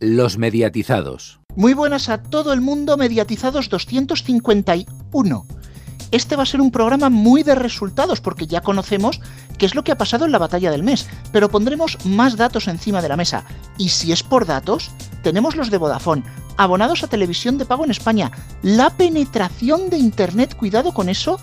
Los mediatizados. Muy buenas a todo el mundo, mediatizados 251. Este va a ser un programa muy de resultados porque ya conocemos qué es lo que ha pasado en la batalla del mes, pero pondremos más datos encima de la mesa. Y si es por datos, tenemos los de Vodafone, abonados a televisión de pago en España, la penetración de Internet, cuidado con eso,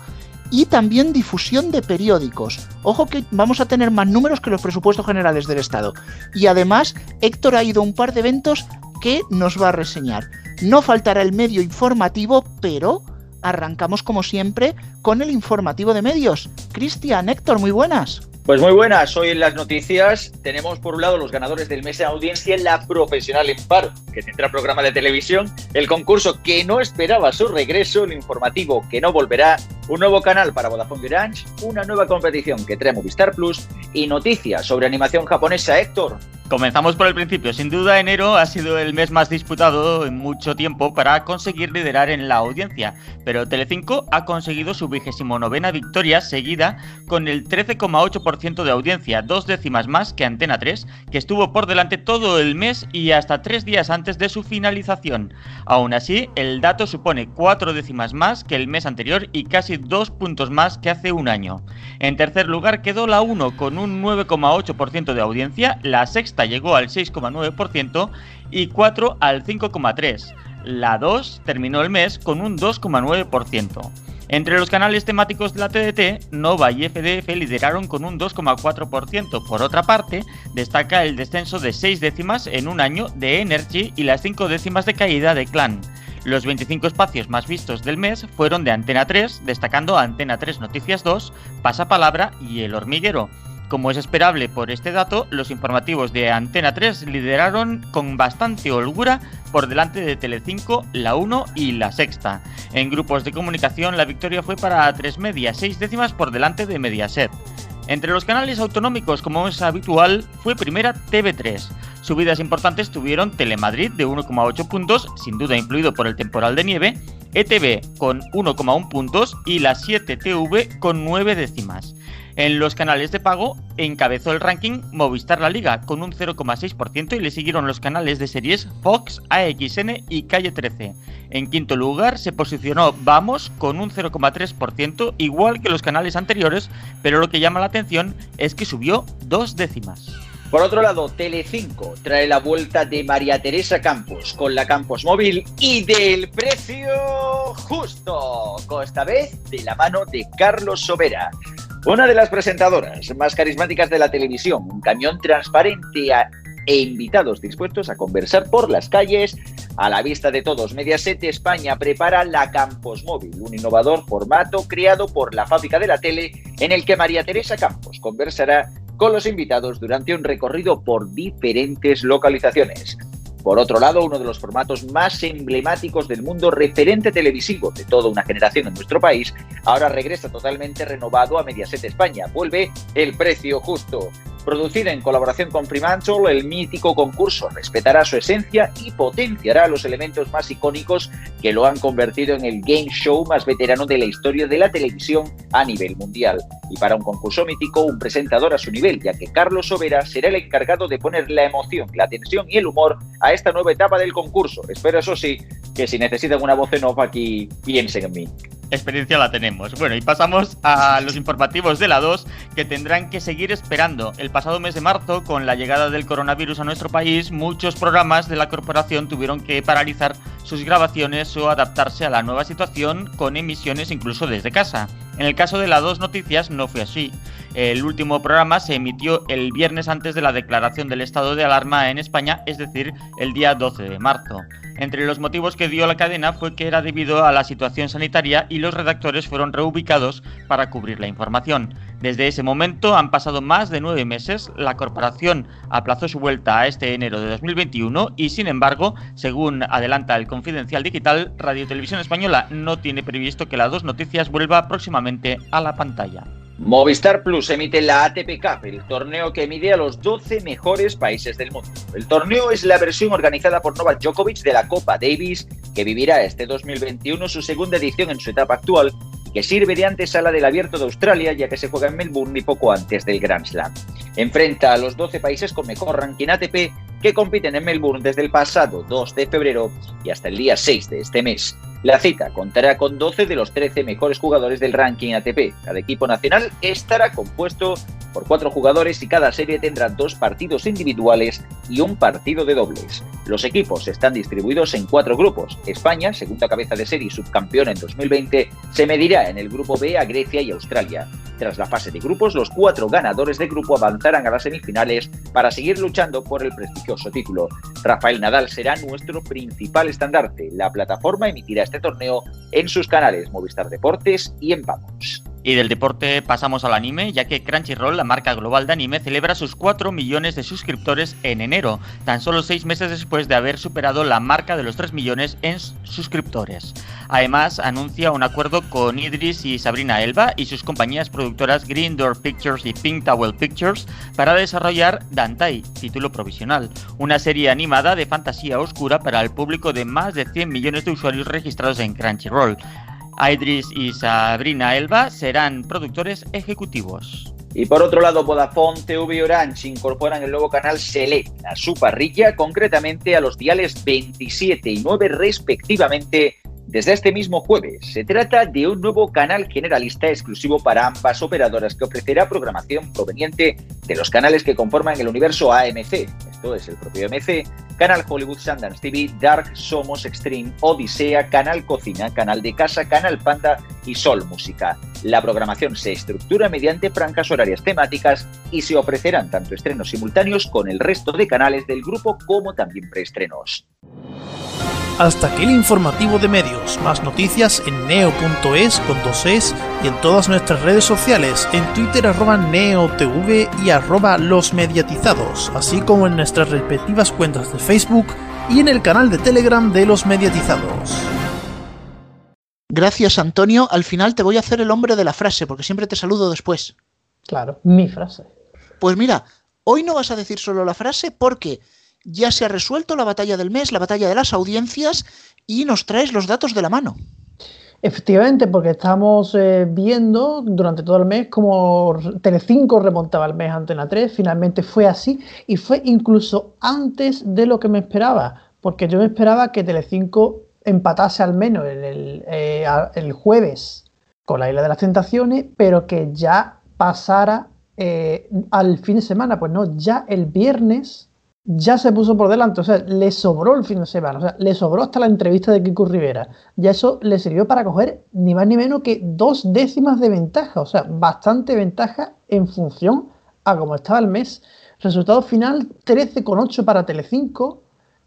y también difusión de periódicos. Ojo que vamos a tener más números que los presupuestos generales del Estado. Y además, Héctor ha ido a un par de eventos que nos va a reseñar. No faltará el medio informativo, pero arrancamos como siempre con el informativo de medios. Cristian, Héctor, muy buenas. Pues muy buenas, hoy en las noticias tenemos por un lado los ganadores del mes de audiencia en la profesional en paro, que tendrá programa de televisión, el concurso que no esperaba su regreso, el informativo que no volverá, un nuevo canal para Vodafone Orange, una nueva competición que trae Movistar Plus y noticias sobre animación japonesa, Héctor. Comenzamos por el principio. Sin duda, enero ha sido el mes más disputado en mucho tiempo para conseguir liderar en la audiencia, pero Telecinco ha conseguido su vigésimo novena victoria seguida con el 13,8% de audiencia, dos décimas más que Antena 3, que estuvo por delante todo el mes y hasta tres días antes de su finalización. Aún así, el dato supone cuatro décimas más que el mes anterior y casi dos puntos más que hace un año. En tercer lugar quedó la 1 con un 9,8% de audiencia, la sexta llegó al 6,9% y 4 al 5,3%. La 2 terminó el mes con un 2,9%. Entre los canales temáticos de la TDT, Nova y FDF lideraron con un 2,4%. Por otra parte, destaca el descenso de 6 décimas en un año de Energy y las 5 décimas de caída de Clan. Los 25 espacios más vistos del mes fueron de Antena 3, destacando Antena 3 Noticias 2, Pasapalabra y El Hormiguero. Como es esperable por este dato, los informativos de Antena 3 lideraron con bastante holgura por delante de Telecinco, La 1 y La Sexta. En grupos de comunicación la victoria fue para 3 Media, 6 décimas por delante de Mediaset. Entre los canales autonómicos, como es habitual, fue primera TV3. Subidas importantes tuvieron Telemadrid de 1,8 puntos, sin duda influido por el temporal de nieve, ETV con 1,1 puntos y la 7 TV con 9 décimas. En los canales de pago encabezó el ranking Movistar La Liga con un 0,6% y le siguieron los canales de series Fox, AXN y Calle 13. En quinto lugar se posicionó Vamos con un 0,3%, igual que los canales anteriores, pero lo que llama la atención es que subió dos décimas. Por otro lado, Telecinco trae la vuelta de María Teresa Campos con la Campos Móvil y del precio justo, esta vez de la mano de Carlos Sobera. Una de las presentadoras más carismáticas de la televisión, un camión transparente e invitados dispuestos a conversar por las calles a la vista de todos. Mediaset España prepara la Campos Móvil, un innovador formato creado por la fábrica de la tele en el que María Teresa Campos conversará con los invitados durante un recorrido por diferentes localizaciones. Por otro lado, uno de los formatos más emblemáticos del mundo referente televisivo de toda una generación en nuestro país, ahora regresa totalmente renovado a Mediaset España. Vuelve el precio justo. Producida en colaboración con Fremantle, el mítico concurso respetará su esencia y potenciará los elementos más icónicos que lo han convertido en el game show más veterano de la historia de la televisión a nivel mundial. Y para un concurso mítico, un presentador a su nivel, ya que Carlos Sobera será el encargado de poner la emoción, la tensión y el humor a esta nueva etapa del concurso. Espero, eso sí, que si necesitan una voz en off aquí, piensen en mí experiencia la tenemos. Bueno, y pasamos a los informativos de la 2 que tendrán que seguir esperando. El pasado mes de marzo, con la llegada del coronavirus a nuestro país, muchos programas de la corporación tuvieron que paralizar sus grabaciones o adaptarse a la nueva situación con emisiones incluso desde casa. En el caso de la 2 Noticias no fue así. El último programa se emitió el viernes antes de la declaración del estado de alarma en España, es decir, el día 12 de marzo. Entre los motivos que dio la cadena fue que era debido a la situación sanitaria y los redactores fueron reubicados para cubrir la información. Desde ese momento han pasado más de nueve meses, la corporación aplazó su vuelta a este enero de 2021 y sin embargo, según adelanta el Confidencial Digital, Radio Televisión Española no tiene previsto que las dos noticias vuelva próximamente a la pantalla. Movistar Plus emite la ATP Cup, el torneo que mide a los 12 mejores países del mundo. El torneo es la versión organizada por Novak Djokovic de la Copa Davis, que vivirá este 2021 su segunda edición en su etapa actual que sirve de antesala del Abierto de Australia, ya que se juega en Melbourne y poco antes del Grand Slam. Enfrenta a los 12 países con mejor ranking ATP que compiten en Melbourne desde el pasado 2 de febrero y hasta el día 6 de este mes. La cita contará con 12 de los 13 mejores jugadores del ranking ATP. Cada equipo nacional estará compuesto por cuatro jugadores y cada serie tendrá dos partidos individuales y un partido de dobles. Los equipos están distribuidos en cuatro grupos. España, segunda cabeza de serie y subcampeón en 2020, se medirá en el grupo B a Grecia y Australia. Tras la fase de grupos, los cuatro ganadores de grupo avanzarán a las semifinales para seguir luchando por el prestigioso título. Rafael Nadal será nuestro principal estandarte. La plataforma emitirá este torneo en sus canales Movistar Deportes y en Vamos. Y del deporte pasamos al anime, ya que Crunchyroll, la marca global de anime, celebra sus 4 millones de suscriptores en enero, tan solo 6 meses después de haber superado la marca de los 3 millones en suscriptores. Además, anuncia un acuerdo con Idris y Sabrina Elba y sus compañías productoras Green Door Pictures y Pink Towel Pictures para desarrollar Dantai, título provisional, una serie animada de fantasía oscura para el público de más de 100 millones de usuarios registrados en Crunchyroll. Idris y Sabrina Elba serán productores ejecutivos. Y por otro lado, Vodafone, TV y Orange incorporan el nuevo canal Select a su parrilla, concretamente a los diales 27 y 9 respectivamente, desde este mismo jueves. Se trata de un nuevo canal generalista exclusivo para ambas operadoras que ofrecerá programación proveniente de los canales que conforman el universo AMC, es el propio AMC, Canal Hollywood Sundance TV, Dark, Somos Extreme, Odisea, Canal Cocina, Canal de Casa, Canal Panda y Sol Música. La programación se estructura mediante franjas horarias temáticas y se ofrecerán tanto estrenos simultáneos con el resto de canales del grupo como también preestrenos. Hasta aquí el informativo de medios. Más noticias en neo.es con dos es y en todas nuestras redes sociales, en Twitter arroba neotv y arroba los mediatizados, así como en nuestras respectivas cuentas de Facebook y en el canal de Telegram de los mediatizados. Gracias, Antonio. Al final te voy a hacer el hombre de la frase, porque siempre te saludo después. Claro, mi frase. Pues mira, hoy no vas a decir solo la frase porque ya se ha resuelto la batalla del mes, la batalla de las audiencias, y nos traes los datos de la mano. Efectivamente, porque estamos eh, viendo durante todo el mes cómo Telecinco remontaba el mes Antena 3, finalmente fue así y fue incluso antes de lo que me esperaba, porque yo me esperaba que Telecinco empatase al menos el, eh, el jueves con la Isla de las Tentaciones, pero que ya pasara eh, al fin de semana, pues no, ya el viernes ya se puso por delante, o sea, le sobró el fin de semana, o sea, le sobró hasta la entrevista de Kiko Rivera. Ya eso le sirvió para coger ni más ni menos que dos décimas de ventaja, o sea, bastante ventaja en función a cómo estaba el mes. Resultado final 13,8 para Telecinco,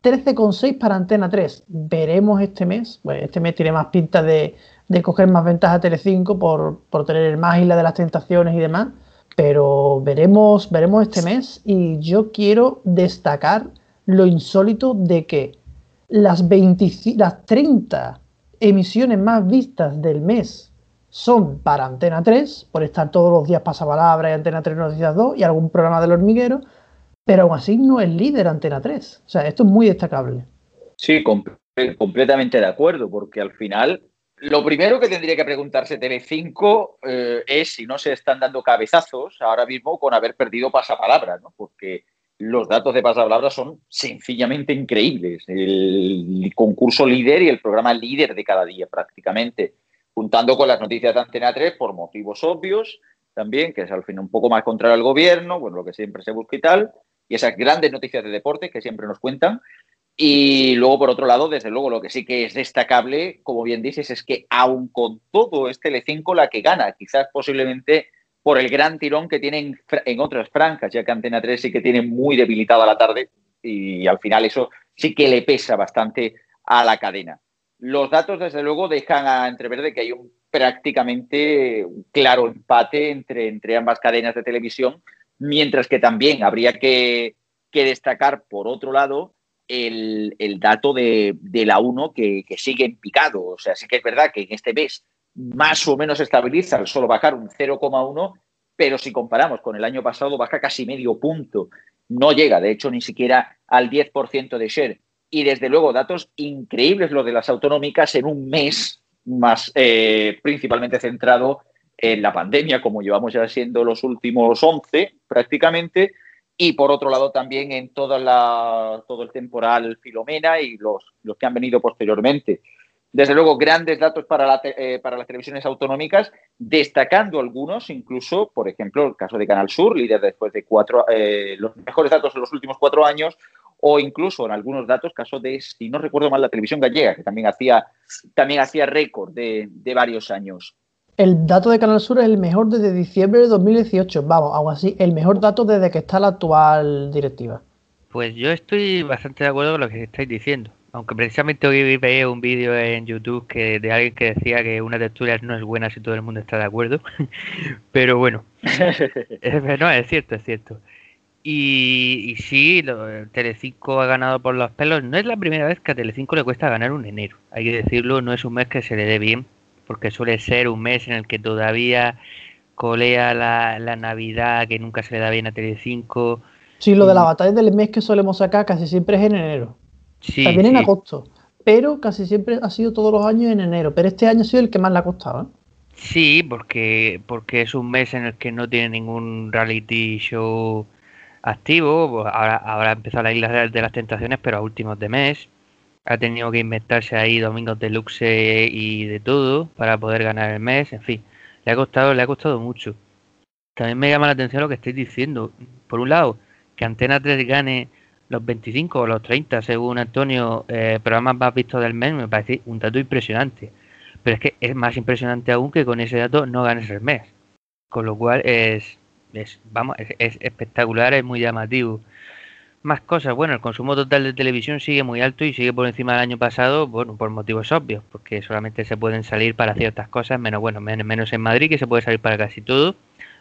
13,6 para Antena 3. Veremos este mes, bueno, este mes tiene más pinta de, de coger más ventaja Telecinco por, por tener más Isla de las Tentaciones y demás pero veremos, veremos este mes y yo quiero destacar lo insólito de que las, 20, las 30 emisiones más vistas del mes son para Antena 3, por estar todos los días pasapalabra y Antena 3 Noticias 2 y algún programa del hormiguero, pero aún así no es líder Antena 3. O sea, esto es muy destacable. Sí, completamente de acuerdo, porque al final lo primero que tendría que preguntarse Telecinco eh, es si no se están dando cabezazos ahora mismo con haber perdido pasapalabra, ¿no? Porque los datos de pasapalabra son sencillamente increíbles. El concurso líder y el programa líder de cada día prácticamente, juntando con las noticias de Antena 3 por motivos obvios también, que es al fin un poco más contrario al gobierno, bueno, lo que siempre se busca y tal, y esas grandes noticias de deporte que siempre nos cuentan. Y luego, por otro lado, desde luego, lo que sí que es destacable, como bien dices, es que aun con todo es Telecinco la que gana, quizás posiblemente por el gran tirón que tienen en otras franjas, ya que Antena 3 sí que tiene muy debilitada la tarde y al final eso sí que le pesa bastante a la cadena. Los datos, desde luego, dejan a entrever de que hay un prácticamente claro empate entre, entre ambas cadenas de televisión, mientras que también habría que, que destacar, por otro lado, el, dato de, la 1 que, sigue en picado. O sea, sí que es verdad que en este mes más o menos estabiliza al solo bajar un 0,1, pero si comparamos con el año pasado baja casi medio punto. No llega, de hecho, ni siquiera al 10% de share. Y desde luego, datos increíbles lo de las autonómicas en un mes más eh, principalmente centrado en la pandemia, como llevamos ya siendo los últimos 11 prácticamente, y por otro lado también en toda la, todo el temporal Filomena y los, los que han venido posteriormente. Desde luego, grandes datos para, la, eh, para las televisiones autonómicas, destacando algunos, incluso, por ejemplo, el caso de Canal Sur, líder después de cuatro, eh, los mejores datos en los últimos cuatro años, o incluso en algunos datos, caso de, si no recuerdo mal, la televisión gallega, que también hacía, también hacía récord de, de varios años. El dato de Canal Sur es el mejor desde diciembre de 2018. Vamos, aún así, el mejor dato desde que está la actual directiva. Pues yo estoy bastante de acuerdo con lo que estáis diciendo. Aunque precisamente hoy veía un vídeo en YouTube que de alguien que decía que una textura no es buena si todo el mundo está de acuerdo. Pero bueno, es, no, es cierto, es cierto. Y, y sí, lo, Telecinco ha ganado por los pelos. No es la primera vez que a Telecinco le cuesta ganar un enero. Hay que decirlo, no es un mes que se le dé bien porque suele ser un mes en el que todavía colea la, la Navidad, que nunca se le da bien a Telecinco. Sí, lo de la mm. batalla del mes que solemos sacar casi siempre es en enero. Sí, También en agosto, pero casi siempre ha sido todos los años en enero. Pero este año ha sido el que más le ha costado. ¿eh? Sí, porque, porque es un mes en el que no tiene ningún reality show activo. Ahora, ahora ha empezado la Isla de las Tentaciones, pero a últimos de mes ha tenido que inventarse ahí domingos de luxe y de todo para poder ganar el mes, en fin, le ha costado, le ha costado mucho. También me llama la atención lo que estáis diciendo. Por un lado, que Antena 3 gane los 25 o los 30, según Antonio, eh, programas más vistos del mes, me parece un dato impresionante. Pero es que es más impresionante aún que con ese dato no ganes el mes. Con lo cual es, es vamos, es espectacular, es muy llamativo. Más cosas, bueno, el consumo total de televisión sigue muy alto y sigue por encima del año pasado, bueno, por motivos obvios, porque solamente se pueden salir para ciertas cosas, menos bueno, menos en Madrid que se puede salir para casi todo,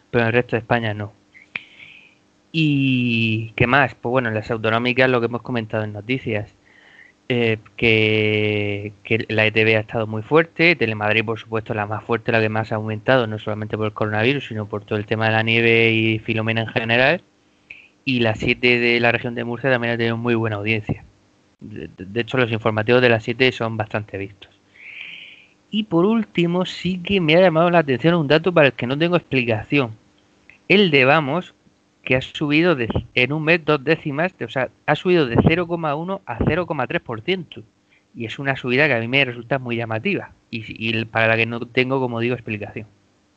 pero en el resto de España no. ¿Y qué más? Pues bueno, en las autonómicas lo que hemos comentado en noticias, eh, que, que, la ETV ha estado muy fuerte, Telemadrid por supuesto la más fuerte, la que más ha aumentado, no solamente por el coronavirus, sino por todo el tema de la nieve y Filomena en general y la 7 de la región de Murcia también ha tenido muy buena audiencia. De, hecho, los informativos de la 7 son bastante vistos. Y por último, sí que me ha llamado la atención un dato para el que no tengo explicación. El de Vamos, que ha subido en un mes dos décimas, o sea, ha subido de 0,1 a 0,3%. Y es una subida que a mí me resulta muy llamativa y, y para la que no tengo, como digo, explicación.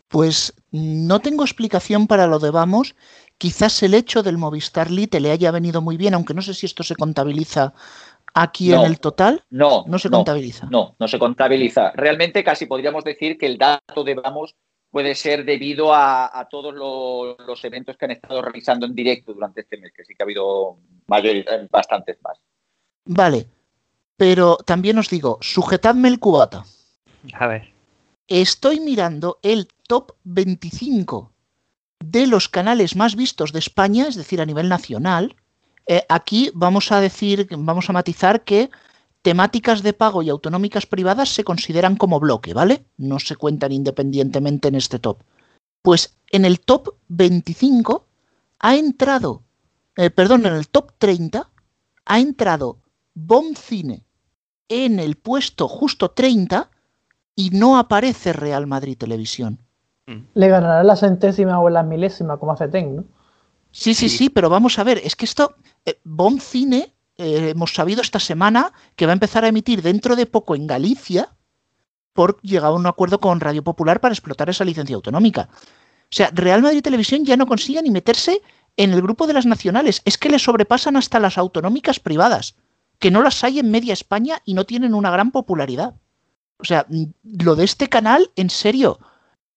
Pues no tengo explicación para lo de Vamos Quizás el hecho del Movistar Lite le haya venido muy bien, aunque no sé si esto se contabiliza aquí en el total. No, no se contabiliza. No, no se contabiliza. Realmente casi podríamos decir que el dato de Vamos puede ser debido a, todos los, eventos que han estado realizando en directo durante este mes, que sí que ha habido mayores, bastantes más. Vale, pero también os digo, sujetadme el cubata. A ver. Estoy mirando el top 25 de los canales más vistos de España, es decir, a nivel nacional, eh, aquí vamos a decir, vamos a matizar que temáticas de pago y autonómicas privadas se consideran como bloque, ¿vale? No se cuentan independientemente en este top. Pues en el top 25 ha entrado, eh, perdón, en el top 30 ha entrado Bom Cine en el puesto justo 30 y no aparece Real Madrid Televisión. Le ganará la centésima o la milésima, como hace Ten, ¿no? Sí, sí, sí, pero vamos a ver, es que esto, eh, Bon Cine, eh, hemos sabido esta semana que va a empezar a emitir dentro de poco en Galicia por llegar a un acuerdo con Radio Popular para explotar esa licencia autonómica. O sea, Real Madrid Televisión ya no consigue ni meterse en el grupo de las nacionales, es que le sobrepasan hasta las autonómicas privadas, que no las hay en media España y no tienen una gran popularidad. O sea, lo de este canal, en serio,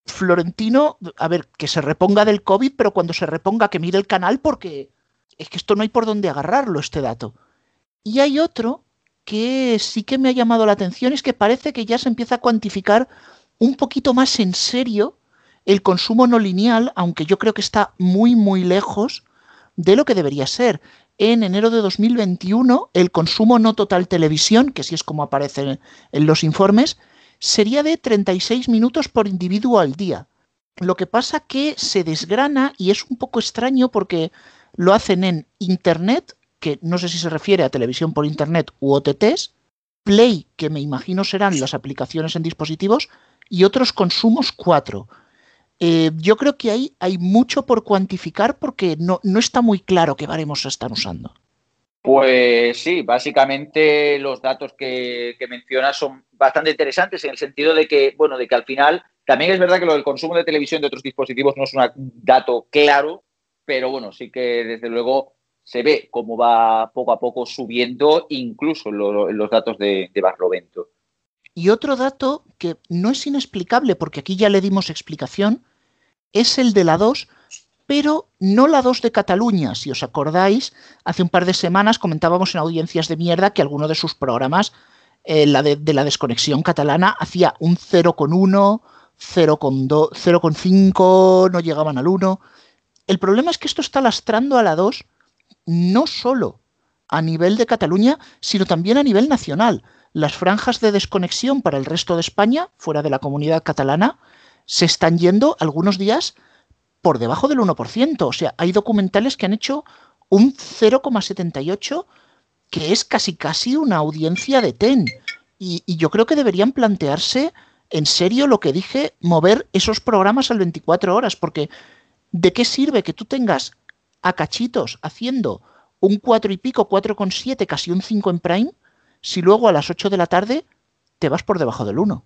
Florentino, a ver, que se reponga del COVID, pero cuando se reponga que mire el canal porque es que esto no hay por dónde agarrarlo, este dato. Y hay otro que sí que me ha llamado la atención, es que parece que ya se empieza a cuantificar un poquito más en serio el consumo no lineal, aunque yo creo que está muy, muy lejos de lo que debería ser. En enero de 2021, el consumo no total televisión, que sí es como aparece en los informes, sería de 36 minutos por individuo al día. Lo que pasa que se desgrana y es un poco extraño porque lo hacen en Internet, que no sé si se refiere a televisión por Internet u OTTs, Play, que me imagino serán las aplicaciones en dispositivos, y otros consumos 4. Eh, yo creo que ahí hay mucho por cuantificar porque no, no está muy claro qué baremos están usando. Pues sí, básicamente los datos que, mencionas son bastante interesantes en el sentido de que, bueno, de que al final también es verdad que lo del consumo de televisión de otros dispositivos no es un dato claro, pero bueno, sí que desde luego se ve cómo va poco a poco subiendo incluso lo, los datos de, de Barlovento. Y otro dato que no es inexplicable, porque aquí ya le dimos explicación, es el de la 2, pero no la 2 de Cataluña. Si os acordáis, hace un par de semanas comentábamos en audiencias de mierda que alguno de sus programas, eh, la de, de, la desconexión catalana, hacía un 0,1, 0,5, no llegaban al 1. El problema es que esto está lastrando a la 2 no solo a nivel de Cataluña, sino también a nivel nacional. Las franjas de desconexión para el resto de España, fuera de la comunidad catalana, se están yendo algunos días por debajo del 1%. O sea, hay documentales que han hecho un 0,78, que es casi casi una audiencia de TEN. Y, y, yo creo que deberían plantearse en serio lo que dije, mover esos programas al 24 horas, porque ¿de qué sirve que tú tengas a cachitos haciendo un 4 y pico, 4,7, casi un 5 en Prime, si luego a las 8 de la tarde te vas por debajo del 1?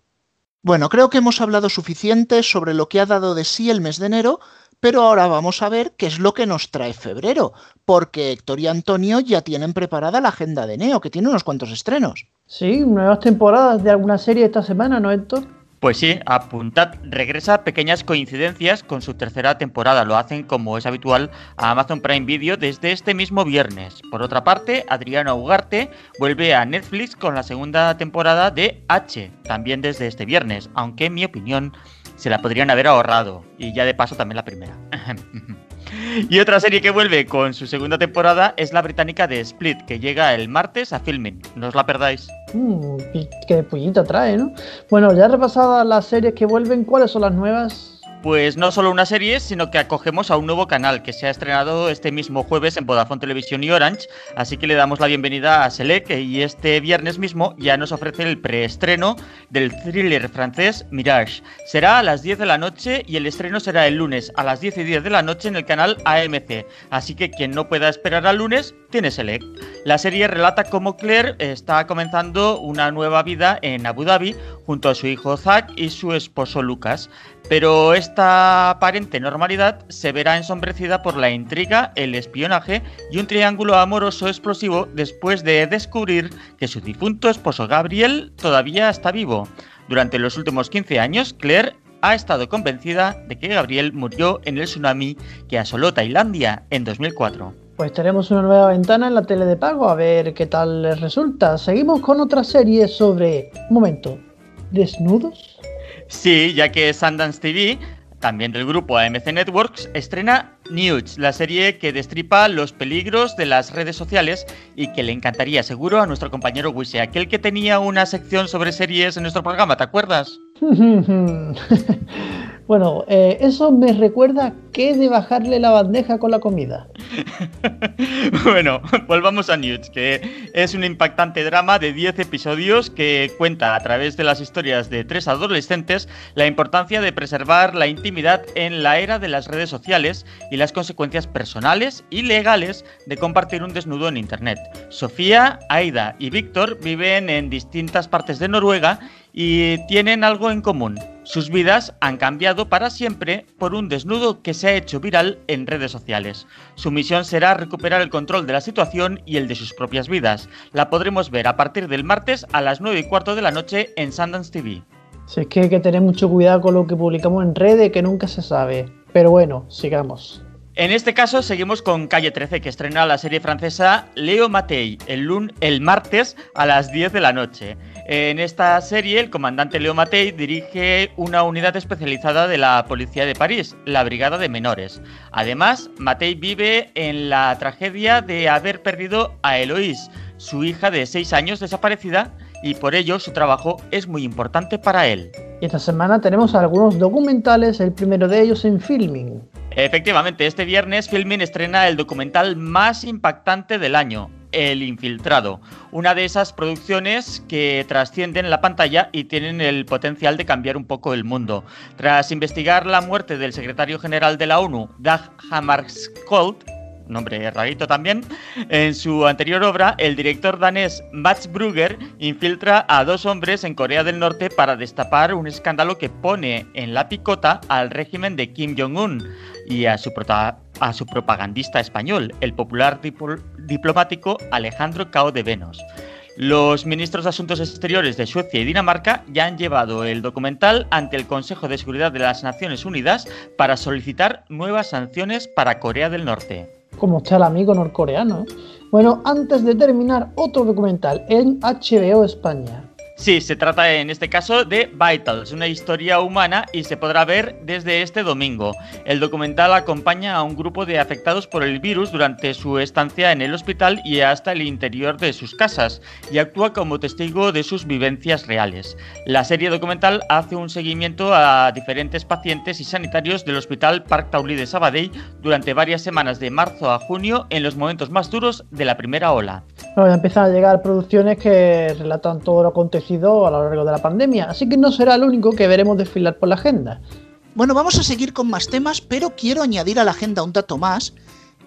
Bueno, creo que hemos hablado suficiente sobre lo que ha dado de sí el mes de enero, pero ahora vamos a ver qué es lo que nos trae febrero, porque Héctor y Antonio ya tienen preparada la agenda de Neo, que tiene unos cuantos estrenos. Sí, nuevas temporadas de alguna serie esta semana, ¿no, Héctor? Pues sí, apuntad, regresa Pequeñas Coincidencias con su tercera temporada. Lo hacen, como es habitual, a Amazon Prime Video desde este mismo viernes. Por otra parte, Adriano Ugarte vuelve a Netflix con la segunda temporada de H, también desde este viernes, aunque en mi opinión se la podrían haber ahorrado. Y ya de paso también la primera. Y otra serie que vuelve con su segunda temporada es la británica de Split, que llega el martes a Filming. No os la perdáis. Mm, qué puñita trae, ¿no? Bueno, ya repasadas las series que vuelven, ¿cuáles son las nuevas? Pues no solo una serie, sino que acogemos a un nuevo canal que se ha estrenado este mismo jueves en Vodafone Televisión y Orange, así que le damos la bienvenida a Selec y este viernes mismo ya nos ofrece el preestreno del thriller francés Mirage. Será a las 10 de la noche y el estreno será el lunes a las 10 y 10 de la noche en el canal AMC, así que quien no pueda esperar al lunes tiene Selec. La serie relata cómo Claire está comenzando una nueva vida en Abu Dhabi junto a su hijo Zack y su esposo Lucas. Pero esta aparente normalidad se verá ensombrecida por la intriga, el espionaje y un triángulo amoroso explosivo después de descubrir que su difunto esposo Gabriel todavía está vivo. Durante los últimos 15 años, Claire ha estado convencida de que Gabriel murió en el tsunami que asoló Tailandia en 2004. Pues tenemos una nueva ventana en la tele de pago, a ver qué tal les resulta. Seguimos con otra serie sobre... Un momento, ¿desnudos? Sí, ya que Sundance TV, también del grupo AMC Networks, estrena Nudes, la serie que destripa los peligros de las redes sociales y que le encantaría seguro a nuestro compañero Wise, aquel que tenía una sección sobre series en nuestro programa, ¿te acuerdas? bueno, eh, eso me recuerda que de bajarle la bandeja con la comida. bueno, volvamos a Nudes, que es un impactante drama de 10 episodios que cuenta a través de las historias de tres adolescentes la importancia de preservar la intimidad en la era de las redes sociales y las consecuencias personales y legales de compartir un desnudo en Internet. Sofía, Aida y Víctor viven en distintas partes de Noruega y tienen algo en común. Sus vidas han cambiado para siempre por un desnudo que se ha hecho viral en redes sociales. Su misión será recuperar el control de la situación y el de sus propias vidas. La podremos ver a partir del martes a las 9 y cuarto de la noche en Sundance TV. Si es que hay que tener mucho cuidado con lo que publicamos en redes, que nunca se sabe. Pero bueno, sigamos. En este caso seguimos con Calle 13 que estrena la serie francesa Leo Matei el, el martes a las 10 de la noche. En esta serie el comandante Leo Matei dirige una unidad especializada de la Policía de París, la Brigada de Menores. Además, Matei vive en la tragedia de haber perdido a Eloise, su hija de 6 años desaparecida, y por ello su trabajo es muy importante para él. Y esta semana tenemos algunos documentales, el primero de ellos en Filming. Efectivamente, este viernes Filmin estrena el documental más impactante del año, El Infiltrado, una de esas producciones que trascienden la pantalla y tienen el potencial de cambiar un poco el mundo. Tras investigar la muerte del secretario general de la ONU, Dag Hammarskjöld, nombre también. En su anterior obra, el director danés Mats Brugger infiltra a dos hombres en Corea del Norte para destapar un escándalo que pone en la picota al régimen de Kim Jong-un y a su, a su propagandista español, el popular diplomático Alejandro Cao de Venos. Los ministros de Asuntos Exteriores de Suecia y Dinamarca ya han llevado el documental ante el Consejo de Seguridad de las Naciones Unidas para solicitar nuevas sanciones para Corea del Norte como está el amigo norcoreano. Bueno, antes de terminar, otro documental en HBO España. Sí, se trata en este caso de Vitals, una historia humana y se podrá ver desde este domingo. El documental acompaña a un grupo de afectados por el virus durante su estancia en el hospital y hasta el interior de sus casas y actúa como testigo de sus vivencias reales. La serie documental hace un seguimiento a diferentes pacientes y sanitarios del Hospital Park Taulí de Sabadell durante varias semanas de marzo a junio en los momentos más duros de la primera ola. Bueno, empiezan a llegar producciones que relatan todo lo acontecido a lo largo de la pandemia, así que no será el único que veremos desfilar por la agenda. Bueno, vamos a seguir con más temas, pero quiero añadir a la agenda un dato más,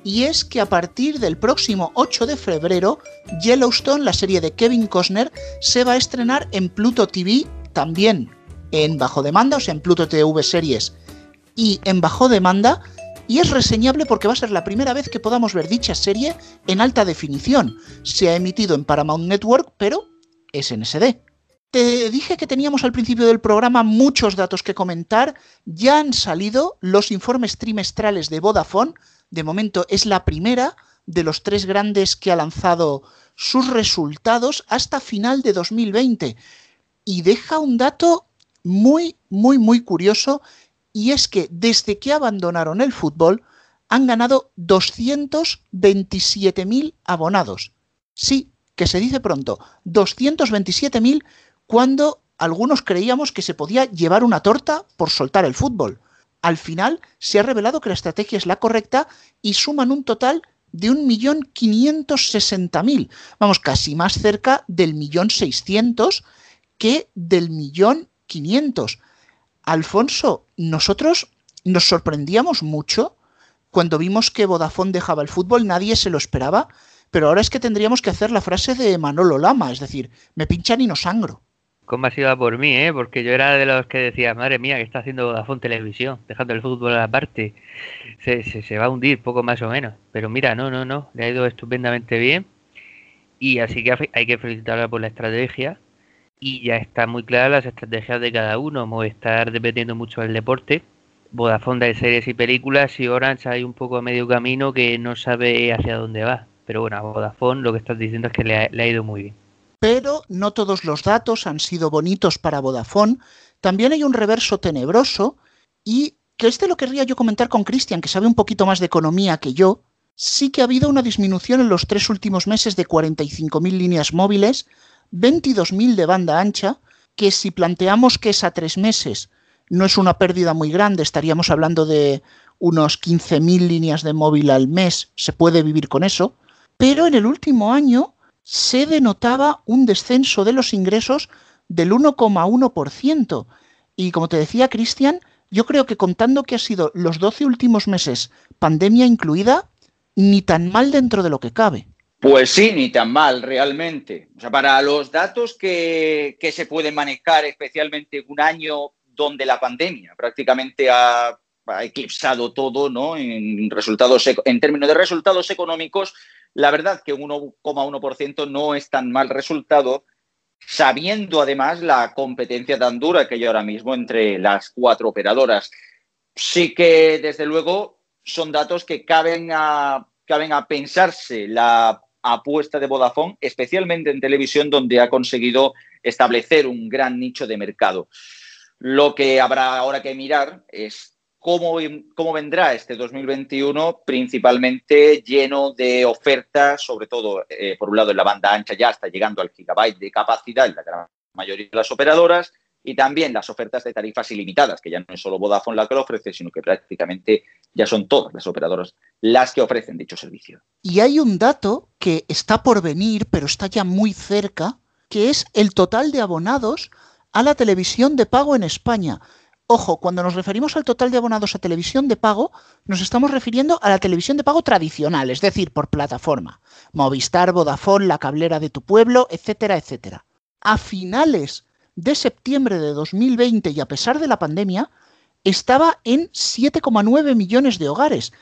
y es que a partir del próximo 8 de febrero, Yellowstone, la serie de Kevin Costner, se va a estrenar en Pluto TV, también en bajo demanda, o sea, en Pluto TV series y en bajo demanda, y es reseñable porque va a ser la primera vez que podamos ver dicha serie en alta definición. Se ha emitido en Paramount Network, pero es en SD. Te dije que teníamos al principio del programa muchos datos que comentar. Ya han salido los informes trimestrales de Vodafone. De momento es la primera de los tres grandes que ha lanzado sus resultados hasta final de 2020. Y deja un dato muy, muy, muy curioso. Y es que desde que abandonaron el fútbol han ganado 227.000 abonados. Sí, que se dice pronto, 227.000 cuando algunos creíamos que se podía llevar una torta por soltar el fútbol. Al final se ha revelado que la estrategia es la correcta y suman un total de 1.560.000. Vamos, casi más cerca del millón seiscientos que del millón quinientos. Alfonso, nosotros nos sorprendíamos mucho cuando vimos que Vodafone dejaba el fútbol, nadie se lo esperaba, pero ahora es que tendríamos que hacer la frase de Manolo Lama, es decir, me pinchan y no sangro cómo ha sido por mí, ¿eh? porque yo era de los que decía, madre mía, que está haciendo Vodafone Televisión, dejando el fútbol a la parte, se, se, va a hundir poco más o menos. Pero mira, no, no, no, le ha ido estupendamente bien y así que hay que felicitarla por la estrategia y ya están muy claras las estrategias de cada uno. Movistar dependiendo mucho del deporte, Vodafone de series y películas y Orange hay un poco a medio camino que no sabe hacia dónde va. Pero bueno, a Vodafone lo que estás diciendo es que le ha ido muy bien pero no todos los datos han sido bonitos para Vodafone. También hay un reverso tenebroso y que este lo querría yo comentar con Cristian, que sabe un poquito más de economía que yo. Sí que ha habido una disminución en los tres últimos meses de 45.000 líneas móviles, 22.000 de banda ancha, que si planteamos que es a tres meses no es una pérdida muy grande, estaríamos hablando de unos 15.000 líneas de móvil al mes, se puede vivir con eso, pero en el último año se denotaba un descenso de los ingresos del 1,1%. Y como te decía Cristian, yo creo que contando que ha sido los 12 últimos meses, pandemia incluida, ni tan mal dentro de lo que cabe. Pues sí, ni tan mal, realmente. O sea, para los datos que, se pueden manejar, especialmente un año donde la pandemia prácticamente ha, ha eclipsado todo, ¿no? En, resultados, en términos de resultados económicos, la verdad que un 1,1% no es tan mal resultado, sabiendo además la competencia tan dura que hay ahora mismo entre las cuatro operadoras. Sí que, desde luego, son datos que caben a, caben a pensarse la apuesta de Vodafone, especialmente en televisión, donde ha conseguido establecer un gran nicho de mercado. Lo que habrá ahora que mirar es cómo, vendrá este 2021, principalmente lleno de ofertas, sobre todo, eh, por un lado, en la banda ancha ya está llegando al gigabyte de capacidad en la gran mayoría de las operadoras, y también las ofertas de tarifas ilimitadas, que ya no es solo Vodafone la que lo ofrece, sino que prácticamente ya son todas las operadoras las que ofrecen dicho servicio. Y hay un dato que está por venir, pero está ya muy cerca, que es el total de abonados a la televisión de pago en España. Ojo, cuando nos referimos al total de abonados a televisión de pago, nos estamos refiriendo a la televisión de pago tradicional, es decir, por plataforma. Movistar, Vodafone, la cablera de tu pueblo, etcétera, etcétera. A finales de septiembre de 2020 y a pesar de la pandemia, estaba en 7,9 millones de hogares.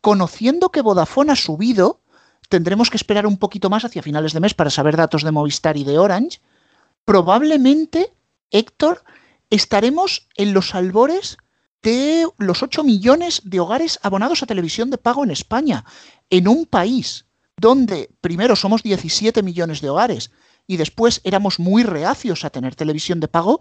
Conociendo que Vodafone ha subido, tendremos que esperar un poquito más hacia finales de mes para saber datos de Movistar y de Orange. Probablemente, Héctor, estaremos en los albores de los 8 millones de hogares abonados a televisión de pago en España, en un país donde primero somos 17 millones de hogares y después éramos muy reacios a tener televisión de pago,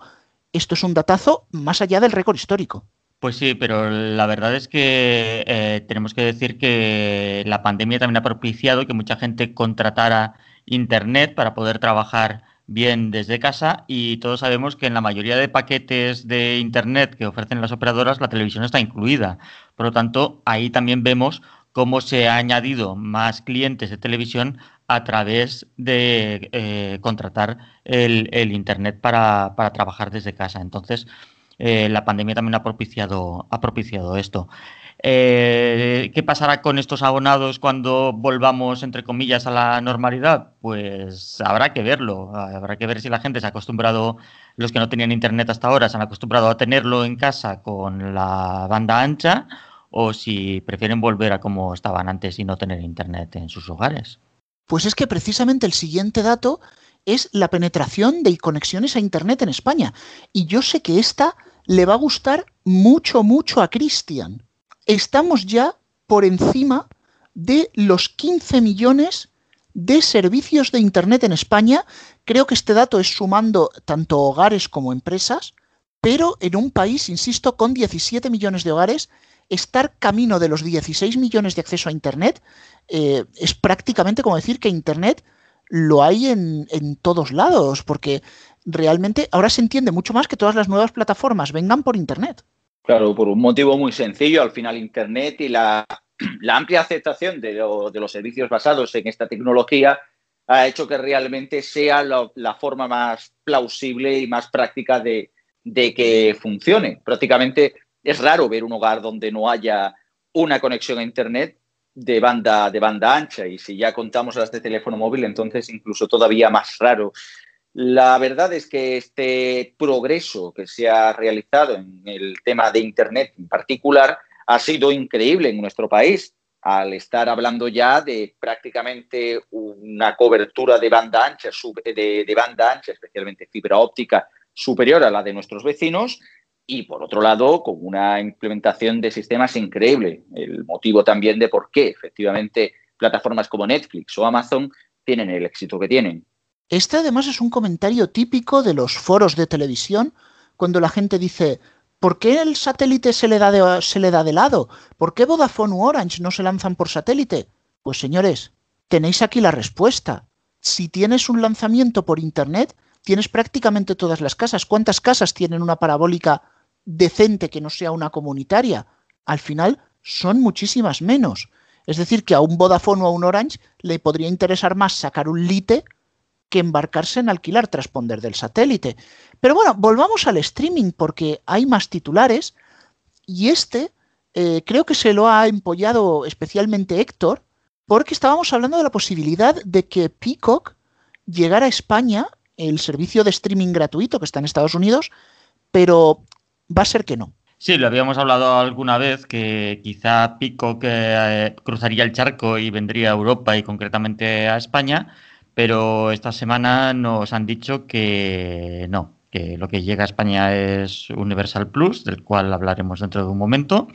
esto es un datazo más allá del récord histórico. Pues sí, pero la verdad es que eh, tenemos que decir que la pandemia también ha propiciado que mucha gente contratara Internet para poder trabajar bien desde casa y todos sabemos que en la mayoría de paquetes de Internet que ofrecen las operadoras la televisión está incluida. Por lo tanto, ahí también vemos cómo se ha añadido más clientes de televisión a través de eh, contratar el, Internet para, trabajar desde casa. Entonces, eh, la pandemia también ha propiciado, ha propiciado esto. Eh, ¿Qué pasará con estos abonados cuando volvamos, entre comillas, a la normalidad? Pues habrá que verlo. Habrá que ver si la gente se ha acostumbrado, los que no tenían internet hasta ahora, se han acostumbrado a tenerlo en casa con la banda ancha o si prefieren volver a como estaban antes y no tener internet en sus hogares. Pues es que precisamente el siguiente dato es la penetración de conexiones a Internet en España. Y yo sé que esta le va a gustar mucho, mucho a Cristian. Estamos ya por encima de los 15 millones de servicios de Internet en España. Creo que este dato es sumando tanto hogares como empresas, pero en un país, insisto, con 17 millones de hogares, estar camino de los 16 millones de acceso a Internet eh, es prácticamente como decir que Internet lo hay en, en todos lados, porque realmente ahora se entiende mucho más que todas las nuevas plataformas vengan por Internet. Claro, por un motivo muy sencillo, al final Internet y la, la amplia aceptación de, de, los servicios basados en esta tecnología ha hecho que realmente sea la, la forma más plausible y más práctica de, de, que funcione. Prácticamente es raro ver un hogar donde no haya una conexión a Internet de banda, de banda ancha y si ya contamos las de teléfono móvil, entonces incluso todavía más raro. La verdad es que este progreso que se ha realizado en el tema de Internet en particular ha sido increíble en nuestro país al estar hablando ya de prácticamente una cobertura de banda ancha, de, banda ancha, especialmente fibra óptica, superior a la de nuestros vecinos y por otro lado, con una implementación de sistemas increíble. El motivo también de por qué efectivamente plataformas como Netflix o Amazon tienen el éxito que tienen. Este además es un comentario típico de los foros de televisión cuando la gente dice, ¿por qué el satélite se le da de, se le da de lado? ¿Por qué Vodafone u Orange no se lanzan por satélite? Pues señores, tenéis aquí la respuesta. Si tienes un lanzamiento por Internet, tienes prácticamente todas las casas. ¿Cuántas casas tienen una parabólica decente que no sea una comunitaria, al final son muchísimas menos. Es decir, que a un Vodafone o a un Orange le podría interesar más sacar un lite que embarcarse en alquilar transponder del satélite. Pero bueno, volvamos al streaming porque hay más titulares y este eh, creo que se lo ha empollado especialmente Héctor porque estábamos hablando de la posibilidad de que Peacock llegara a España, el servicio de streaming gratuito que está en Estados Unidos, pero va a ser que no. Sí, lo habíamos hablado alguna vez que quizá que eh, cruzaría el charco y vendría a Europa y concretamente a España, pero esta semana nos han dicho que no, que lo que llega a España es Universal Plus, del cual hablaremos dentro de un momento,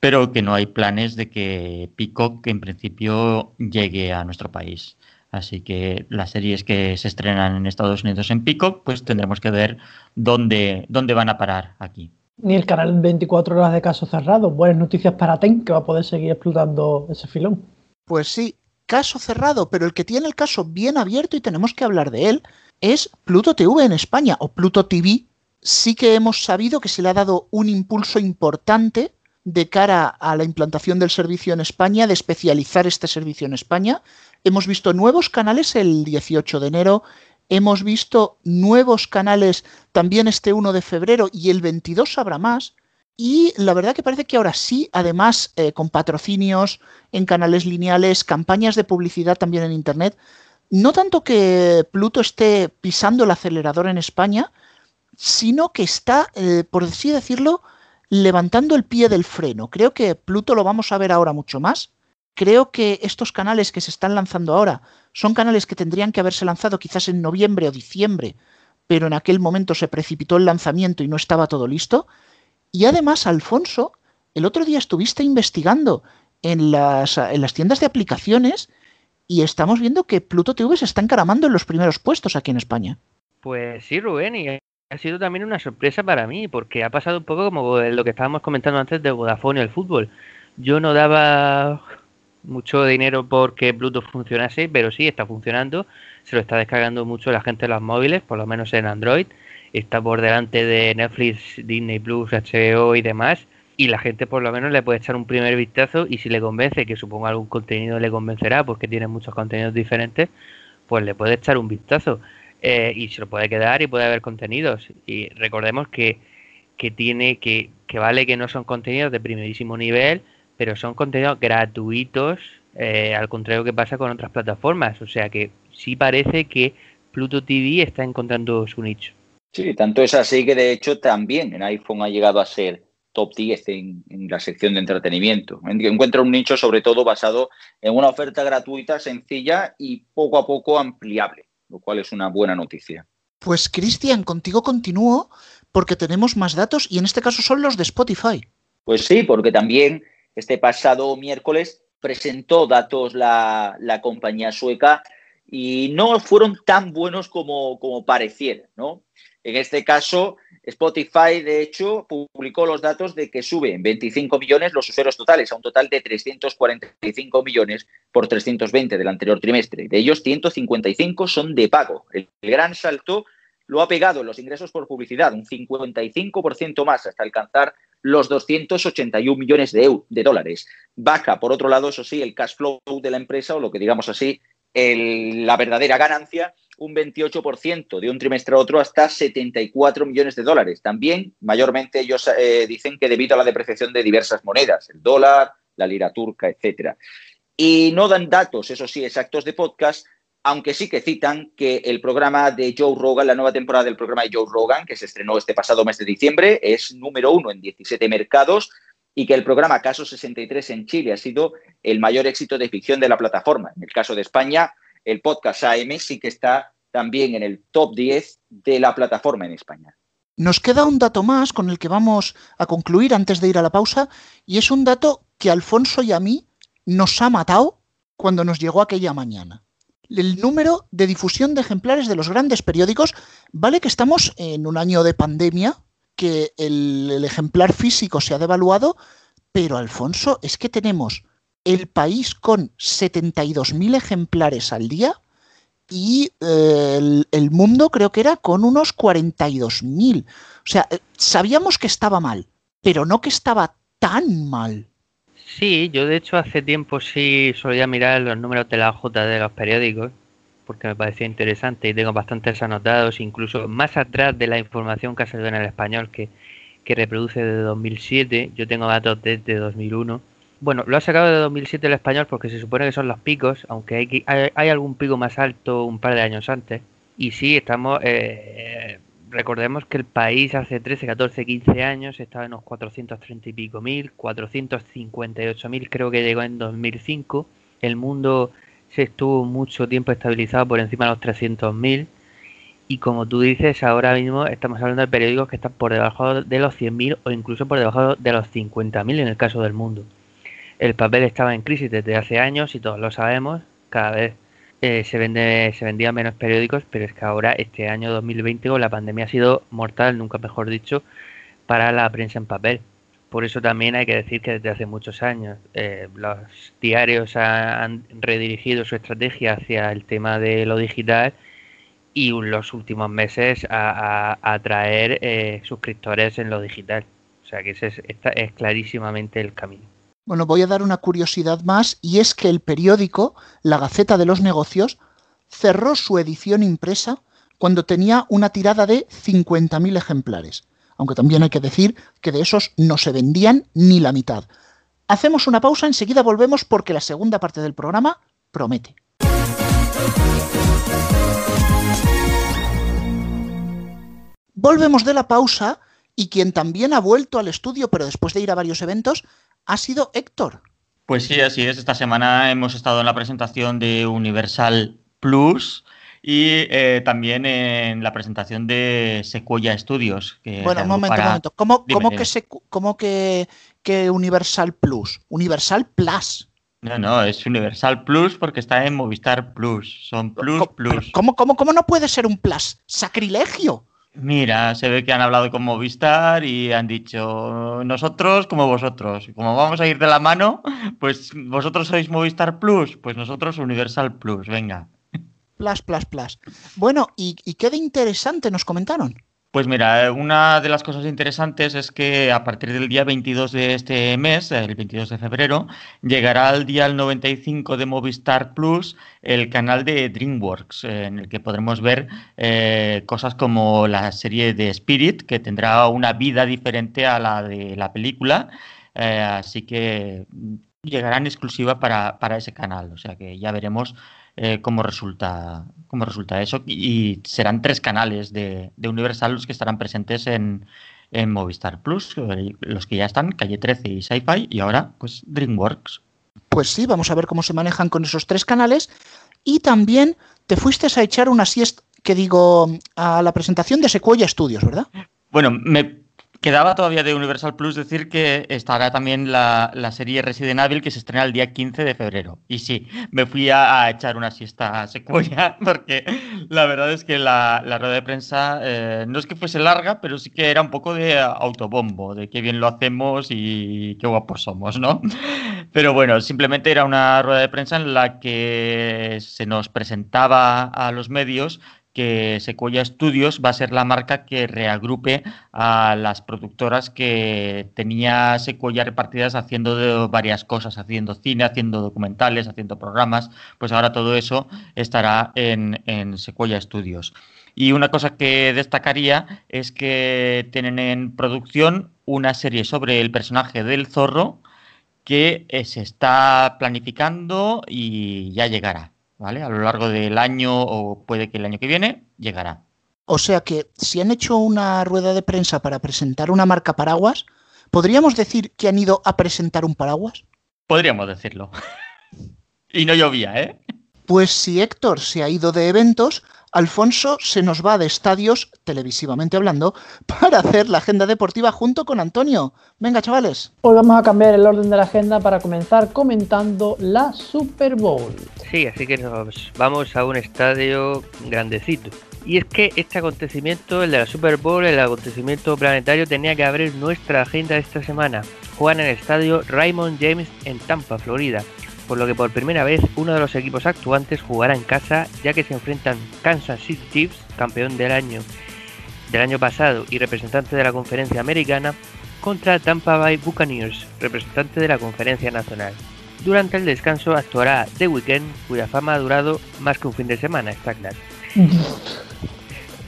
pero que no hay planes de que Peacock en principio llegue a nuestro país. Así que las series que se estrenan en Estados Unidos en Peacock, pues tendremos que ver dónde, dónde van a parar aquí. Ni el canal 24 horas de caso cerrado. Buenas noticias para TEN, que va a poder seguir explotando ese filón. Pues sí, caso cerrado, pero el que tiene el caso bien abierto y tenemos que hablar de él es Pluto TV en España, o Pluto TV sí que hemos sabido que se le ha dado un impulso importante de cara a la implantación del servicio en España, de especializar este servicio en España. Hemos visto nuevos canales el 18 de enero, hemos visto nuevos canales también este 1 de febrero y el 22 habrá más. Y la verdad que parece que ahora sí, además eh, con patrocinios en canales lineales, campañas de publicidad también en Internet, no tanto que Pluto esté pisando el acelerador en España, sino que está, eh, por así decirlo, levantando el pie del freno. Creo que Pluto lo vamos a ver ahora mucho más. Creo que estos canales que se están lanzando ahora son canales que tendrían que haberse lanzado quizás en noviembre o diciembre, pero en aquel momento se precipitó el lanzamiento y no estaba todo listo. Y además, Alfonso, el otro día estuviste investigando en las, en las tiendas de aplicaciones y estamos viendo que Pluto TV se está encaramando en los primeros puestos aquí en España. Pues sí, Rubén, y ha sido también una sorpresa para mí, porque ha pasado un poco como lo que estábamos comentando antes de Vodafone y el fútbol. Yo no daba mucho dinero porque Pluto funcionase, pero sí está funcionando. Se lo está descargando mucho la gente en los móviles, por lo menos en Android. Está por delante de Netflix, Disney Plus, HBO y demás. Y la gente por lo menos le puede echar un primer vistazo y si le convence, que supongo algún contenido le convencerá porque tiene muchos contenidos diferentes, pues le puede echar un vistazo. Eh, y se lo puede quedar y puede haber contenidos. Y recordemos que, que tiene que, que vale que no son contenidos de primerísimo nivel, pero son contenidos gratuitos, eh, al contrario que pasa con otras plataformas. O sea que sí parece que Pluto TV está encontrando su nicho. Sí, tanto es así que de hecho también en iPhone ha llegado a ser top 10 en, en, la sección de entretenimiento. Encuentra un nicho sobre todo basado en una oferta gratuita, sencilla y poco a poco ampliable, lo cual es una buena noticia. Pues Cristian, contigo continúo porque tenemos más datos y en este caso son los de Spotify. Pues sí, porque también este pasado miércoles presentó datos la, la compañía sueca y no fueron tan buenos como, como pareciera, ¿no? En este caso, Spotify, de hecho, publicó los datos de que sube en 25 millones los usuarios totales, a un total de 345 millones por 320 del anterior trimestre. De ellos, 155 son de pago. El, gran salto lo ha pegado los ingresos por publicidad, un 55% más, hasta alcanzar los 281 millones de, de, dólares. Baja, por otro lado, eso sí, el cash flow de la empresa, o lo que digamos así, el, la verdadera ganancia, un 28% de un trimestre a otro hasta 74 millones de dólares. También, mayormente, ellos eh, dicen que debido a la depreciación de diversas monedas, el dólar, la lira turca, etcétera. Y no dan datos, eso sí, exactos de podcast, aunque sí que citan que el programa de Joe Rogan, la nueva temporada del programa de Joe Rogan, que se estrenó este pasado mes de diciembre, es número uno en 17 mercados y que el programa Caso 63 en Chile ha sido el mayor éxito de ficción de la plataforma. En el caso de España, el podcast AM sí que está también en el top 10 de la plataforma en España. Nos queda un dato más con el que vamos a concluir antes de ir a la pausa y es un dato que Alfonso y a mí nos ha matado cuando nos llegó aquella mañana el número de difusión de ejemplares de los grandes periódicos. Vale que estamos en un año de pandemia, que el, ejemplar físico se ha devaluado, pero Alfonso, es que tenemos el país con 72.000 ejemplares al día y eh, el, el, mundo creo que era con unos 42.000. O sea, eh, sabíamos que estaba mal, pero no que estaba tan mal. Sí, yo de hecho hace tiempo sí solía mirar los números de la J de los periódicos porque me parecía interesante y tengo bastantes anotados, incluso más atrás de la información que ha salido en el español que, que reproduce de 2007, yo tengo datos desde 2001. Bueno, lo ha sacado de 2007 el español porque se supone que son los picos, aunque hay, hay, hay algún pico más alto un par de años antes. Y sí, estamos eh, recordemos que el país hace 13, 14, 15 años estaba en unos 430 y pico mil, 458 mil creo que llegó en 2005. El mundo se estuvo mucho tiempo estabilizado por encima de los 300 mil. Y como tú dices, ahora mismo estamos hablando de periódicos que están por debajo de los 100.000 o incluso por debajo de los 50.000 en el caso del mundo. El papel estaba en crisis desde hace años y todos lo sabemos. Cada vez eh, se, vende, se vendían menos periódicos, pero es que ahora, este año 2020, con la pandemia ha sido mortal, nunca mejor dicho, para la prensa en papel. Por eso también hay que decir que desde hace muchos años eh, los diarios han redirigido su estrategia hacia el tema de lo digital y los últimos meses a, atraer eh, suscriptores en lo digital. O sea que ese es, es clarísimamente el camino. Bueno, voy a dar una curiosidad más y es que el periódico, la Gaceta de los Negocios, cerró su edición impresa cuando tenía una tirada de 50.000 ejemplares. Aunque también hay que decir que de esos no se vendían ni la mitad. Hacemos una pausa, enseguida volvemos porque la segunda parte del programa promete. Volvemos de la pausa y quien también ha vuelto al estudio, pero después de ir a varios eventos, ha sido Héctor. Pues sí, así es. Esta semana hemos estado en la presentación de Universal Plus y eh, también en la presentación de Sequoia Studios. bueno, un momento, un momento. ¿Cómo, que, ¿Cómo que, que Universal Plus? Universal Plus. No, no, es Universal Plus porque está en Movistar Plus. Son Plus, Plus. ¿Cómo, cómo, cómo no puede ser un Plus? ¡Sacrilegio! Mira, se ve que han hablado con Movistar y han dicho nosotros como vosotros. Como vamos a ir de la mano, pues vosotros sois Movistar Plus, pues nosotros Universal Plus, venga. Plus, plus, plus. Bueno, ¿y, y qué de interesante nos comentaron? Pues mira, una de las cosas interesantes es que a partir del día 22 de este mes, el 22 de febrero, llegará al día 95 de Movistar Plus el canal de DreamWorks, en el que podremos ver eh, cosas como la serie de Spirit, que tendrá una vida diferente a la de la película. Eh, así que llegará en exclusiva para, para ese canal. O sea que ya veremos eh, cómo, resulta, cómo resulta eso. Y serán tres canales de, Universal los que estarán presentes en, Movistar Plus, los que ya están, Calle 13 y Sci-Fi, y ahora, pues DreamWorks. Pues sí, vamos a ver cómo se manejan con esos tres canales. Y también te fuiste a echar una siesta, que digo, a la presentación de Sequoia Studios, ¿verdad? Bueno, me Quedaba todavía de Universal Plus decir que estará también la, serie Resident Evil que se estrena el día 15 de febrero. Y sí, me fui a, echar una siesta a porque la verdad es que la, rueda de prensa eh, no es que fuese larga, pero sí que era un poco de autobombo, de qué bien lo hacemos y qué guapos somos, ¿no? Pero bueno, simplemente era una rueda de prensa en la que se nos presentaba a los medios que Sequoia Studios va a ser la marca que reagrupe a las productoras que tenía Sequoia repartidas haciendo varias cosas, haciendo cine, haciendo documentales, haciendo programas, pues ahora todo eso estará en, en Sequoia Studios. Y una cosa que destacaría es que tienen en producción una serie sobre el personaje del zorro que eh, se está planificando y ya llegará. ¿Vale? A lo largo del año o puede que el año que viene llegará. O sea que si han hecho una rueda de prensa para presentar una marca paraguas, ¿podríamos decir que han ido a presentar un paraguas? Podríamos decirlo. y no llovía, ¿eh? Pues si Héctor se ha ido de eventos, Alfonso se nos va de estadios, televisivamente hablando, para hacer la agenda deportiva junto con Antonio. Venga, chavales. Hoy vamos a cambiar el orden de la agenda para comenzar comentando la Super Bowl. Sí, así que nos vamos a un estadio grandecito. Y es que este acontecimiento, el de la Super Bowl, el acontecimiento planetario, tenía que abrir nuestra agenda esta semana. Juegan en el estadio Raymond James en Tampa, Florida por lo que por primera vez uno de los equipos actuantes jugará en casa, ya que se enfrentan Kansas City Chiefs, campeón del año del año pasado y representante de la conferencia americana, contra Tampa Bay Buccaneers, representante de la conferencia nacional. Durante el descanso actuará The Weeknd, cuya fama ha durado más que un fin de semana, está claro.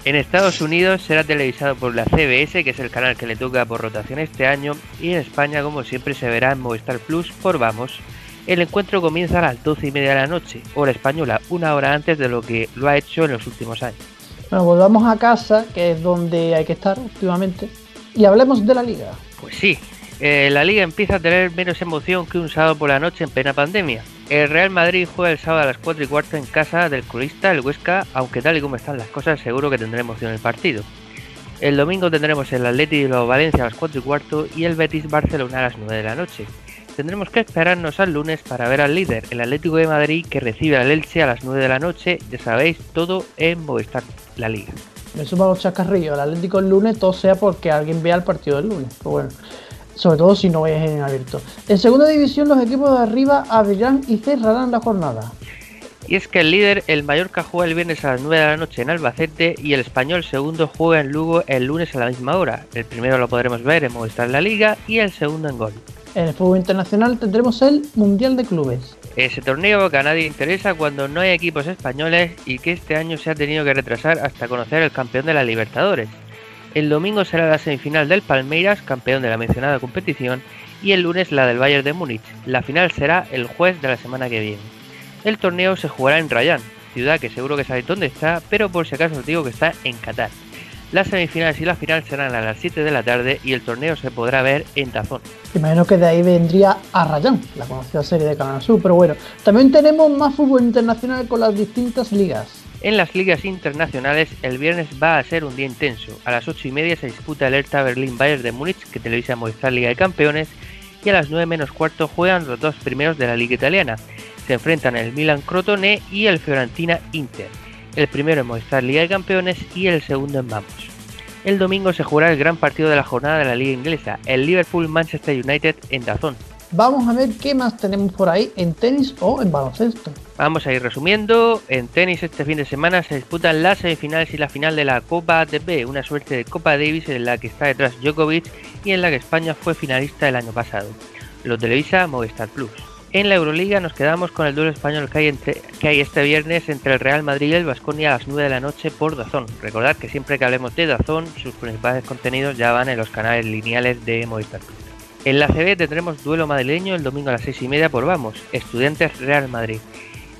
En Estados Unidos será televisado por la CBS, que es el canal que le toca por rotación este año, y en España, como siempre, se verá en Movistar Plus por Vamos. El encuentro comienza a las 12 y media de la noche, hora española, una hora antes de lo que lo ha hecho en los últimos años. Bueno, volvamos a casa, que es donde hay que estar últimamente, y hablemos de la liga. Pues sí, eh, la liga empieza a tener menos emoción que un sábado por la noche en plena pandemia. El Real Madrid juega el sábado a las 4 y cuarto en casa del colista, el Huesca, aunque tal y como están las cosas seguro que tendrá emoción el partido. El domingo tendremos el Atleti de Valencia a las 4 y cuarto y el Betis Barcelona a las 9 de la noche tendremos que esperarnos al lunes para ver al líder, el Atlético de Madrid, que recibe al Elche a las 9 de la noche. Ya sabéis, todo en Movistar, la liga. Me sumo a los chacarrillos. El Atlético el lunes, todo sea porque alguien vea el partido del lunes. Pero bueno, sobre todo si no es en abierto. En segunda división, los equipos de arriba abrirán y cerrarán la jornada. Y es que el líder, el Mallorca, juega el viernes a las 9 de la noche en Albacete y el español segundo juega en Lugo el lunes a la misma hora. El primero lo podremos ver en Movistar La Liga y el segundo en Gol. En el fútbol internacional tendremos el Mundial de Clubes. Ese torneo que a nadie interesa cuando no hay equipos españoles y que este año se ha tenido que retrasar hasta conocer el campeón de la Libertadores. El domingo será la semifinal del Palmeiras, campeón de la mencionada competición, y el lunes la del Bayern de Múnich. La final será el jueves de la semana que viene. El torneo se jugará en Rayán, ciudad que seguro que sabéis dónde está, pero por si acaso os digo que está en Qatar. Las semifinales y la final serán a las 7 de la tarde y el torneo se podrá ver en Tazón. Imagino que de ahí vendría a Rayán, la conocida serie de Canal Sur, pero bueno, también tenemos más fútbol internacional con las distintas ligas. En las ligas internacionales, el viernes va a ser un día intenso. A las 8 y media se disputa el Hertha Berlín Bayern de Múnich, que televisa Movistar Liga de Campeones, y a las 9 menos cuarto juegan los dos primeros de la Liga Italiana. Se enfrentan el Milan Crotone y el Fiorentina Inter. El primero en Movistar Liga de Campeones y el segundo en Vamos. El domingo se jugará el gran partido de la jornada de la Liga Inglesa, el Liverpool Manchester United en Dazón. Vamos a ver qué más tenemos por ahí en tenis o en baloncesto. Vamos a ir resumiendo. En tenis este fin de semana se disputan las semifinales y la final de la Copa ATP, una suerte de Copa Davis en la que está detrás Djokovic y en la que España fue finalista el año pasado. Lo televisa Movistar Plus. En la Euroliga nos quedamos con el duelo español que hay, este viernes entre el Real Madrid y el Vasconia a las 9 de la noche por Dazón. Recordad que siempre que hablemos de Dazón, sus principales contenidos ya van en los canales lineales de Movistar. En la CB tendremos duelo madrileño el domingo a las 6 y media por Vamos, Estudiantes Real Madrid.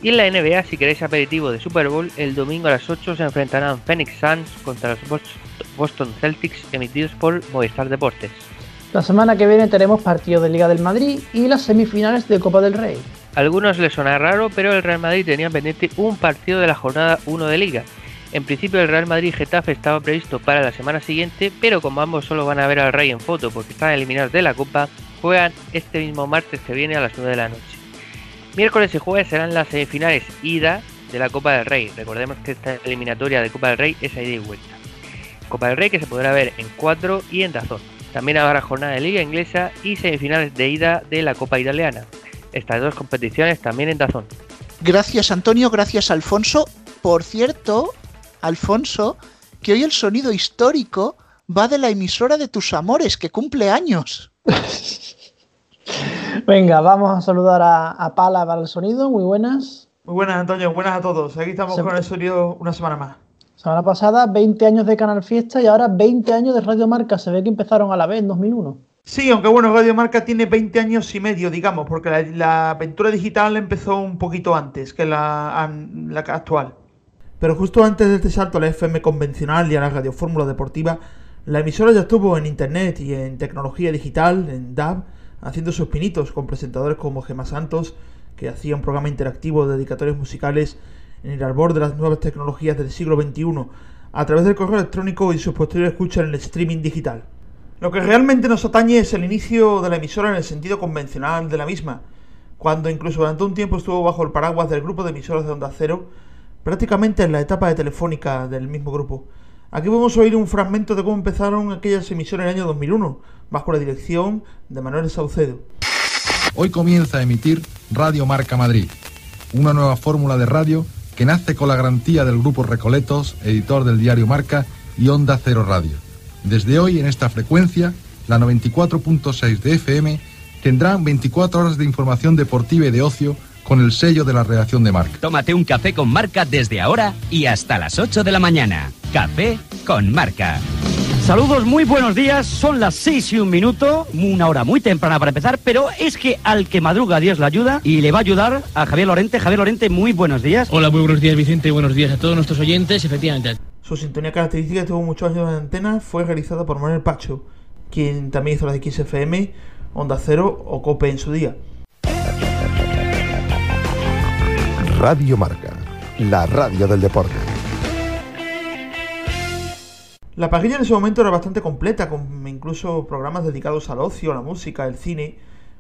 Y en la NBA, si queréis aperitivo de Super Bowl, el domingo a las 8 se enfrentarán Phoenix Suns contra los Boston Celtics emitidos por Movistar Deportes. La semana que viene tenemos partido de Liga del Madrid y las semifinales de Copa del Rey. A algunos les suena raro, pero el Real Madrid tenía pendiente un partido de la jornada 1 de Liga. En principio el Real Madrid Getafe estaba previsto para la semana siguiente, pero como ambos solo van a ver al Rey en foto porque están eliminados de la Copa, juegan este mismo martes que viene a las 9 de la noche. Miércoles y jueves serán las semifinales ida de la Copa del Rey. Recordemos que esta eliminatoria de Copa del Rey es ida y vuelta. Copa del Rey que se podrá ver en 4 y en Dazón. También habrá jornada de Liga Inglesa y semifinales de ida de la Copa Italiana. Estas dos competiciones también en Dazón. Gracias Antonio, gracias Alfonso. Por cierto, Alfonso, que hoy el sonido histórico va de la emisora de tus amores, que cumple años. Venga, vamos a saludar a, Pala para el sonido. Muy buenas. Muy buenas, Antonio. Buenas a todos. Aquí estamos con el sonido una semana más. Semana pasada, 20 años de Canal Fiesta y ahora 20 años de Radio Marca. Se ve que empezaron a la vez en 2001. Sí, aunque bueno, Radio Marca tiene 20 años y medio, digamos, porque la, aventura digital empezó un poquito antes que la, la actual. Pero justo antes de este salto a la FM convencional y a la radiofórmula deportiva, la emisora ya estuvo en internet y en tecnología digital, en DAB, haciendo sus pinitos con presentadores como Gemma Santos, que hacía un programa interactivo de dedicatorios musicales en el arbor de las nuevas tecnologías del siglo XXI, a través del correo electrónico y sus posteriores escuchas en el streaming digital. Lo que realmente nos atañe es el inicio de la emisora en el sentido convencional de la misma, cuando incluso durante un tiempo estuvo bajo el paraguas del grupo de emisoras de Onda Cero, prácticamente en la etapa de telefónica del mismo grupo. Aquí podemos oír un fragmento de cómo empezaron aquellas emisiones en el año 2001, bajo la dirección de Manuel Saucedo. Hoy comienza a emitir Radio Marca Madrid, una nueva fórmula de radio que nace con la garantía del Grupo Recoletos, editor del diario Marca y Onda Cero Radio. Desde hoy en esta frecuencia, la 94.6 de FM, tendrán 24 horas de información deportiva y de ocio con el sello de la redacción de Marca. Tómate un café con Marca desde ahora y hasta las 8 de la mañana. Café con Marca. Saludos, muy buenos días. Son las 6 y un minuto, una hora muy temprana para empezar, pero es que al que madruga Dios le ayuda y le va a ayudar a Javier Lorente. Javier Lorente, muy buenos días. Hola, muy buenos días Vicente, buenos días a todos nuestros oyentes, efectivamente. Su sintonía característica tuvo muchos años de antena, fue realizada por Manuel Pacho, quien también hizo la de XFM, Onda Cero o Cope en su día. Radio Marca, la radio del deporte. La parrilla en ese momento era bastante completa, con incluso programas dedicados al ocio, a la música, al cine,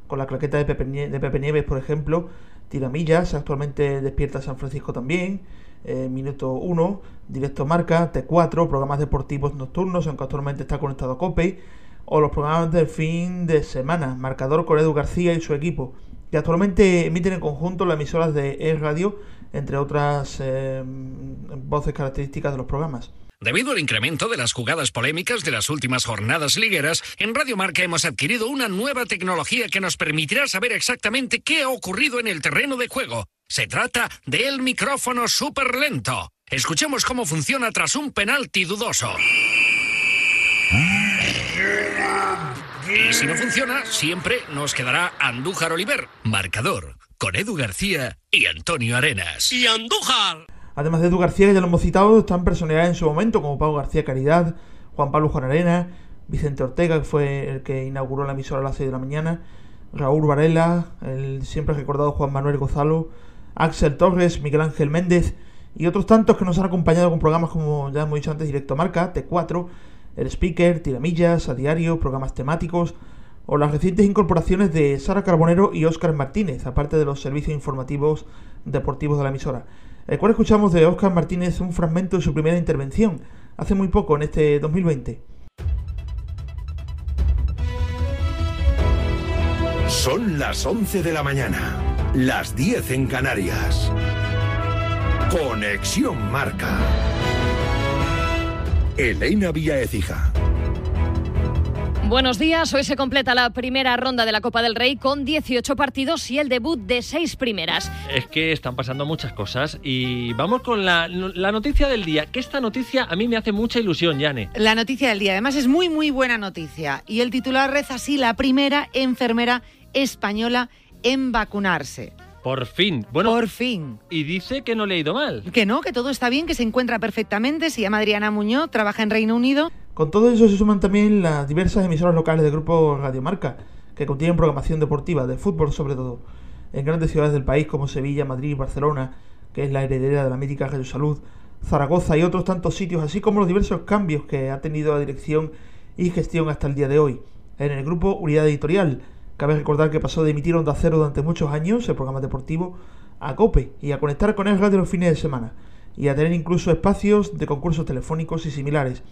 con la claqueta de Pepe, Nieves, por ejemplo, Tiramillas, actualmente despierta San Francisco también, eh, Minuto 1, Directo Marca, T4, programas deportivos nocturnos, aunque actualmente está conectado a COPE, o los programas del fin de semana, Marcador con Edu García y su equipo, que actualmente emiten en conjunto las emisoras de E-Radio, entre otras eh, voces características de los programas. Debido al incremento de las jugadas polémicas de las últimas jornadas ligueras, en Radio Marca hemos adquirido una nueva tecnología que nos permitirá saber exactamente qué ha ocurrido en el terreno de juego. Se trata del micrófono súper lento. Escuchemos cómo funciona tras un penalti dudoso. Y si no funciona, siempre nos quedará Andújar Oliver, marcador, con Edu García y Antonio Arenas. ¡Y Andújar! Además de Edu García, que ya lo hemos citado, están personalidades en su momento, como Pablo García Caridad, Juan Pablo Juan Arena, Vicente Ortega, que fue el que inauguró la emisora a las 6 de la mañana, Raúl Varela, el siempre recordado Juan Manuel Gozalo, Axel Torres, Miguel Ángel Méndez y otros tantos que nos han acompañado con programas como ya hemos dicho antes, Directo Marca, T4, El Speaker, Tiramillas, A Diario, programas temáticos o las recientes incorporaciones de Sara Carbonero y Óscar Martínez, aparte de los servicios informativos deportivos de la emisora. El cual escuchamos de Óscar Martínez un fragmento de su primera intervención, hace muy poco, en este 2020. Son las 11 de la mañana, las 10 en Canarias. Conexión Marca. Elena Vía Ecija. Buenos días, hoy se completa la primera ronda de la Copa del Rey con 18 partidos y el debut de seis primeras. Es que están pasando muchas cosas y vamos con la, la noticia del día, que esta noticia a mí me hace mucha ilusión, Yane. La noticia del día, además es muy muy buena noticia y el titular reza así, la primera enfermera española en vacunarse. Por fin. Bueno, Por fin. Y dice que no le ha ido mal. Que no, que todo está bien, que se encuentra perfectamente, se llama Adriana Muñoz, trabaja en Reino Unido. Con todo eso se suman también las diversas emisoras locales del grupo Radio Marca, que contienen programación deportiva, de fútbol sobre todo, en grandes ciudades del país como Sevilla, Madrid, Barcelona, que es la heredera de la mítica Radio Salud, Zaragoza y otros tantos sitios, así como los diversos cambios que ha tenido la dirección y gestión hasta el día de hoy. En el grupo Unidad Editorial, cabe recordar que pasó de emitir Onda Cero durante muchos años, el programa deportivo, a COPE y a conectar con el radio los fines de semana, y a tener incluso espacios de concursos telefónicos y similares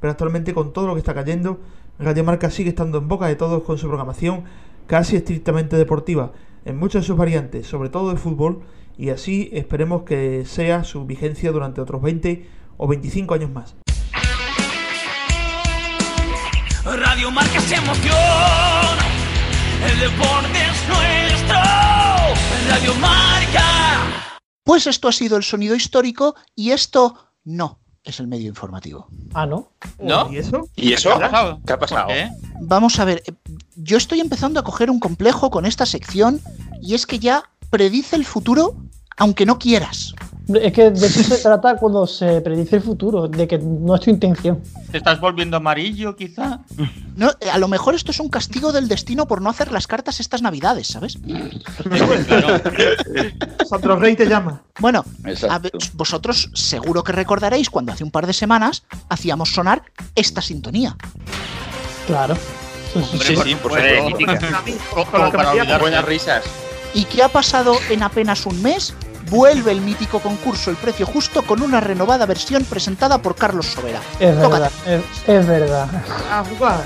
pero actualmente con todo lo que está cayendo, Radio Marca sigue estando en boca de todos con su programación casi estrictamente deportiva, en muchas de sus variantes, sobre todo de fútbol, y así esperemos que sea su vigencia durante otros 20 o 25 años más. Radio Marca es emoción. El deporte es nuestro. Radio Marca. Pues esto ha sido el sonido histórico y esto no es el medio informativo. Ah, ¿no? ¿No? ¿Y eso? ¿Y eso? ¿Qué ha pasado? ¿Qué ha pasado? ¿Eh? Vamos a ver, eh, yo estoy empezando a coger un complejo con esta sección y es que ya predice el futuro aunque no quieras. Es que de eso se trata cuando se predice el futuro, de que no es tu intención. ¿Te estás volviendo amarillo, quizá? No, eh, a lo mejor esto es un castigo del destino por no hacer las cartas estas navidades, ¿sabes? Sandro Rey te llama. Bueno, a ver, vosotros seguro que recordaréis cuando hace un par de semanas hacíamos sonar esta sintonía. Claro. Sí, sí, por supuesto. Como para olvidar. Buenas risas. ¿Y qué ha pasado en apenas un mes? Vuelve el mítico concurso El Precio Justo con una renovada versión presentada por Carlos Sobera. Es Tócate. verdad, es, es verdad. A jugar.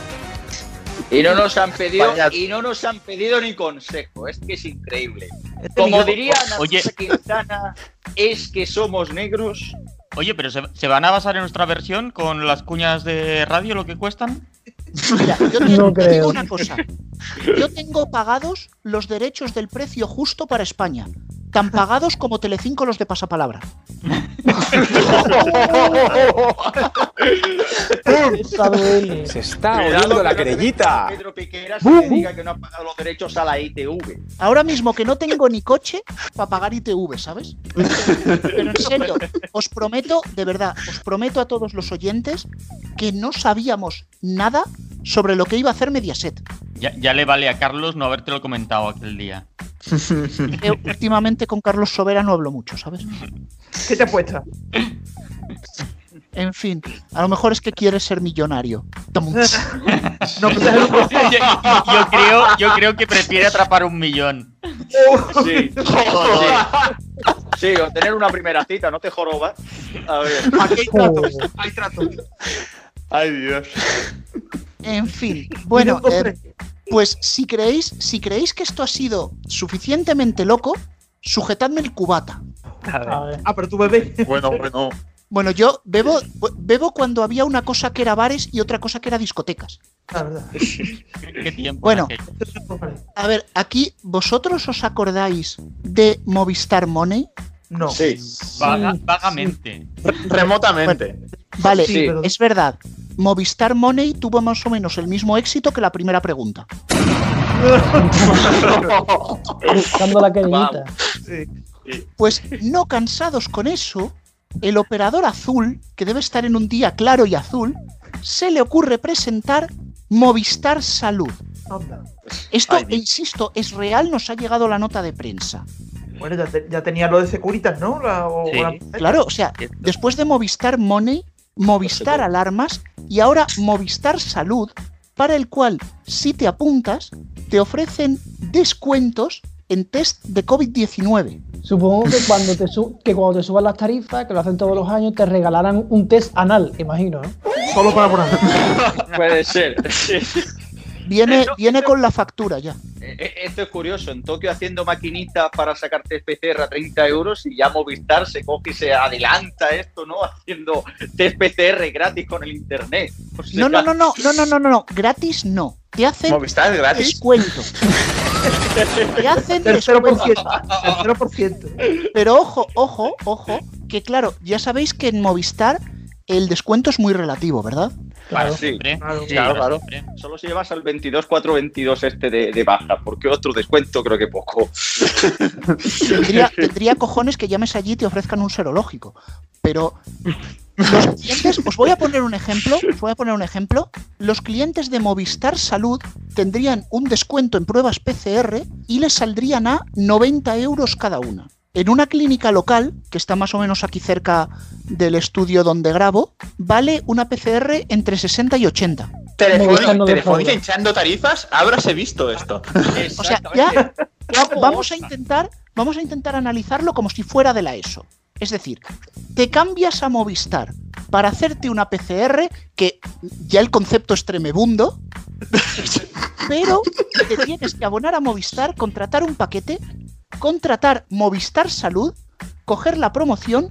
Y no nos han pedido, y no nos han pedido ni consejo. Es que es increíble. Como diría Oye. Quintana, es que somos negros. Oye, pero ¿se, se van a basar en nuestra versión con las cuñas de radio lo que cuestan? Mira, yo te, No te digo una cosa. Yo tengo pagados los derechos del precio justo para España. Tan pagados como Telecinco los de pasapalabra. Se está oyendo que la querellita. Pedro Piqueras me diga que no ha pagado los derechos a la ITV. Ahora mismo que no tengo ni coche para pagar ITV, ¿sabes? Pero en serio, os prometo, de verdad, os prometo a todos los oyentes que no sabíamos nada sobre lo que iba a hacer Mediaset. Ya, ya le vale a Carlos no habértelo comentado aquel día. Eh, últimamente con Carlos Sobera no hablo mucho, ¿sabes? ¿Qué te apuesta? En fin, a lo mejor es que quieres ser millonario. No, pues yo creo, yo creo que prefiere atrapar un millón. Sí. Sí, o tener una primera cita, no te jorobas. A ver. Aquí hay tratos. Hay tratos. Ay, Dios. En fin, bueno, eh. Pues si creéis, si creéis que esto ha sido suficientemente loco, sujetadme el cubata. Ah, pero tú bebés. Bueno, bueno. Bueno, yo bebo, bebo cuando había una cosa que era bares y otra cosa que era discotecas. La verdad. ¿Qué tiempo? Bueno, a ver, aquí, ¿vosotros os acordáis de Movistar Money? No. Sí. Vaga- vagamente. Remotamente. Vale, Sí, pero- es verdad. Movistar Money tuvo más o menos el mismo éxito que la primera pregunta. La. Pues no cansados con eso, el operador azul, que debe estar en un día claro y azul, se le ocurre presentar Movistar Salud. Esto, Ay, e insisto, es real, nos ha llegado la nota de prensa. Bueno, ya, te- ya tenía lo de Securitas, ¿no? La- o- Sí. la- Claro, o sea, después de Movistar Money, Movistar Alarmas y ahora Movistar Salud, para el cual, si te apuntas, te ofrecen descuentos en test de COVID-19. Supongo que cuando te su- que cuando te suban las tarifas, que lo hacen todos los años, te regalarán un test anal, imagino, ¿no? Solo para poner. Puede ser. sí. Viene, viene con la factura ya. Eh, eh, Esto es curioso. En Tokio haciendo maquinitas para sacar test PCR a 30 euros y ya Movistar se coge y se adelanta esto, ¿no? Haciendo test PCR gratis con el internet. O sea, No, no, no, no, no, no, no, no, no, gratis no. Te hacen ¿Movistar es gratis? descuento. Te hacen descuento. Tercero por ciento. Pero ojo, ojo, ojo, que claro, ya sabéis que en Movistar el descuento es muy relativo, ¿verdad? Claro, sí. Claro, Sí, claro. Solo si llevas al 22-4-22 este de, de baja, porque otro descuento creo que poco. Tendría, tendría cojones que llames allí y te ofrezcan un serológico. Pero los clientes, os voy a poner un ejemplo, os voy a poner un ejemplo. Los clientes de Movistar Salud tendrían un descuento en pruebas PCR y les saldrían a 90 euros cada una. En una clínica local, que está más o menos aquí cerca del estudio donde grabo, vale una PCR entre 60 y 80. Movistar Telefónica, Telefónica hinchando tarifas, habráse visto esto. O sea, ya vamos a intentar, vamos a intentar analizarlo como si fuera de la ESO. Es decir, te cambias a Movistar para hacerte una PCR, que ya el concepto es tremebundo, pero te tienes que abonar a Movistar, contratar un paquete, contratar Movistar Salud, coger la promoción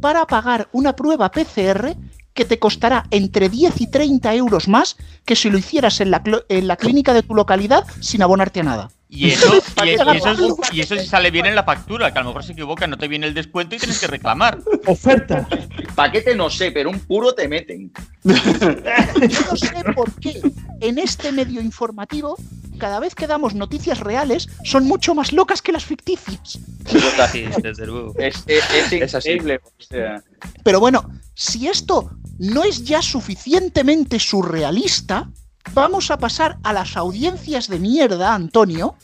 para pagar una prueba PCR que te costará entre 10 y 30 euros más que si lo hicieras en la, clínica de tu localidad sin abonarte a nada. Y eso, y, y eso, y eso sí sale bien en la factura, que a lo mejor se equivoca, no te viene el descuento y tienes que reclamar. Oferta. Paquete no sé, pero un puro te meten. Yo no sé por qué en este medio informativo, cada vez que damos noticias reales, son mucho más locas que las ficticias. Sí, desde luego. Es, es, es Es así. increíble. o sea, Pero bueno, si esto no es ya suficientemente surrealista, vamos a pasar a las audiencias de mierda, Antonio.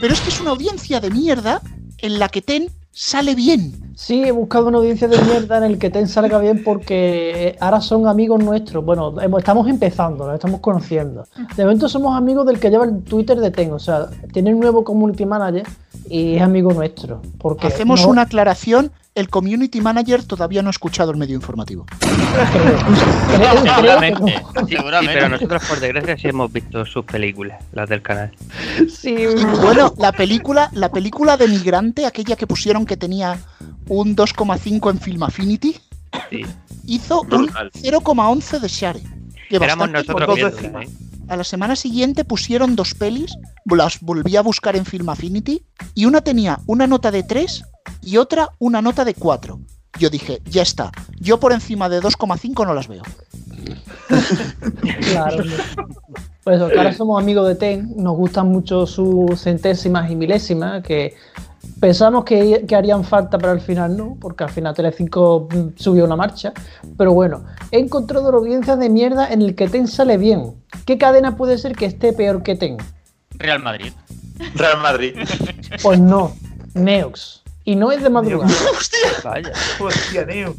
Pero es que es una audiencia de mierda en la que Ten sale bien. Sí, he buscado una audiencia de mierda en el que Ten salga bien porque ahora son amigos nuestros. Bueno, estamos empezando, nos estamos conociendo. De momento somos amigos del que lleva el Twitter de Ten. O sea, tiene un nuevo community manager y es amigo nuestro. Porque Hacemos no- una aclaración. El community manager todavía no ha escuchado el medio informativo. Seguramente, Sí, seguramente. pero nosotros por desgracia sí hemos visto sus películas, las del canal. Sí, Bueno, la película, la película de Migrante, aquella que pusieron que tenía un 2,5 en Film Affinity, Sí. hizo un Brutal. 0,11 de Share. Que Éramos nosotros viéndola. ¿eh? A la semana siguiente pusieron dos pelis, las volví a buscar en Film Affinity, y una tenía una nota de 3 y otra una nota de 4. Yo dije, ya está, yo por encima de 2,5 no las veo. Claro. Pues eso, que ahora somos amigos de Ten, nos gustan mucho sus centésimas y milésimas, que pensamos que, que harían falta, pero al final no, porque al final Telecinco mm, subió una marcha. Pero bueno, he encontrado audiencias de mierda en el que Ten sale bien. ¿Qué cadena puede ser que esté peor que Ten? Real Madrid. Real Madrid. Pues no, Neox. Y no es de madrugada. Vaya. Hostia, Neo.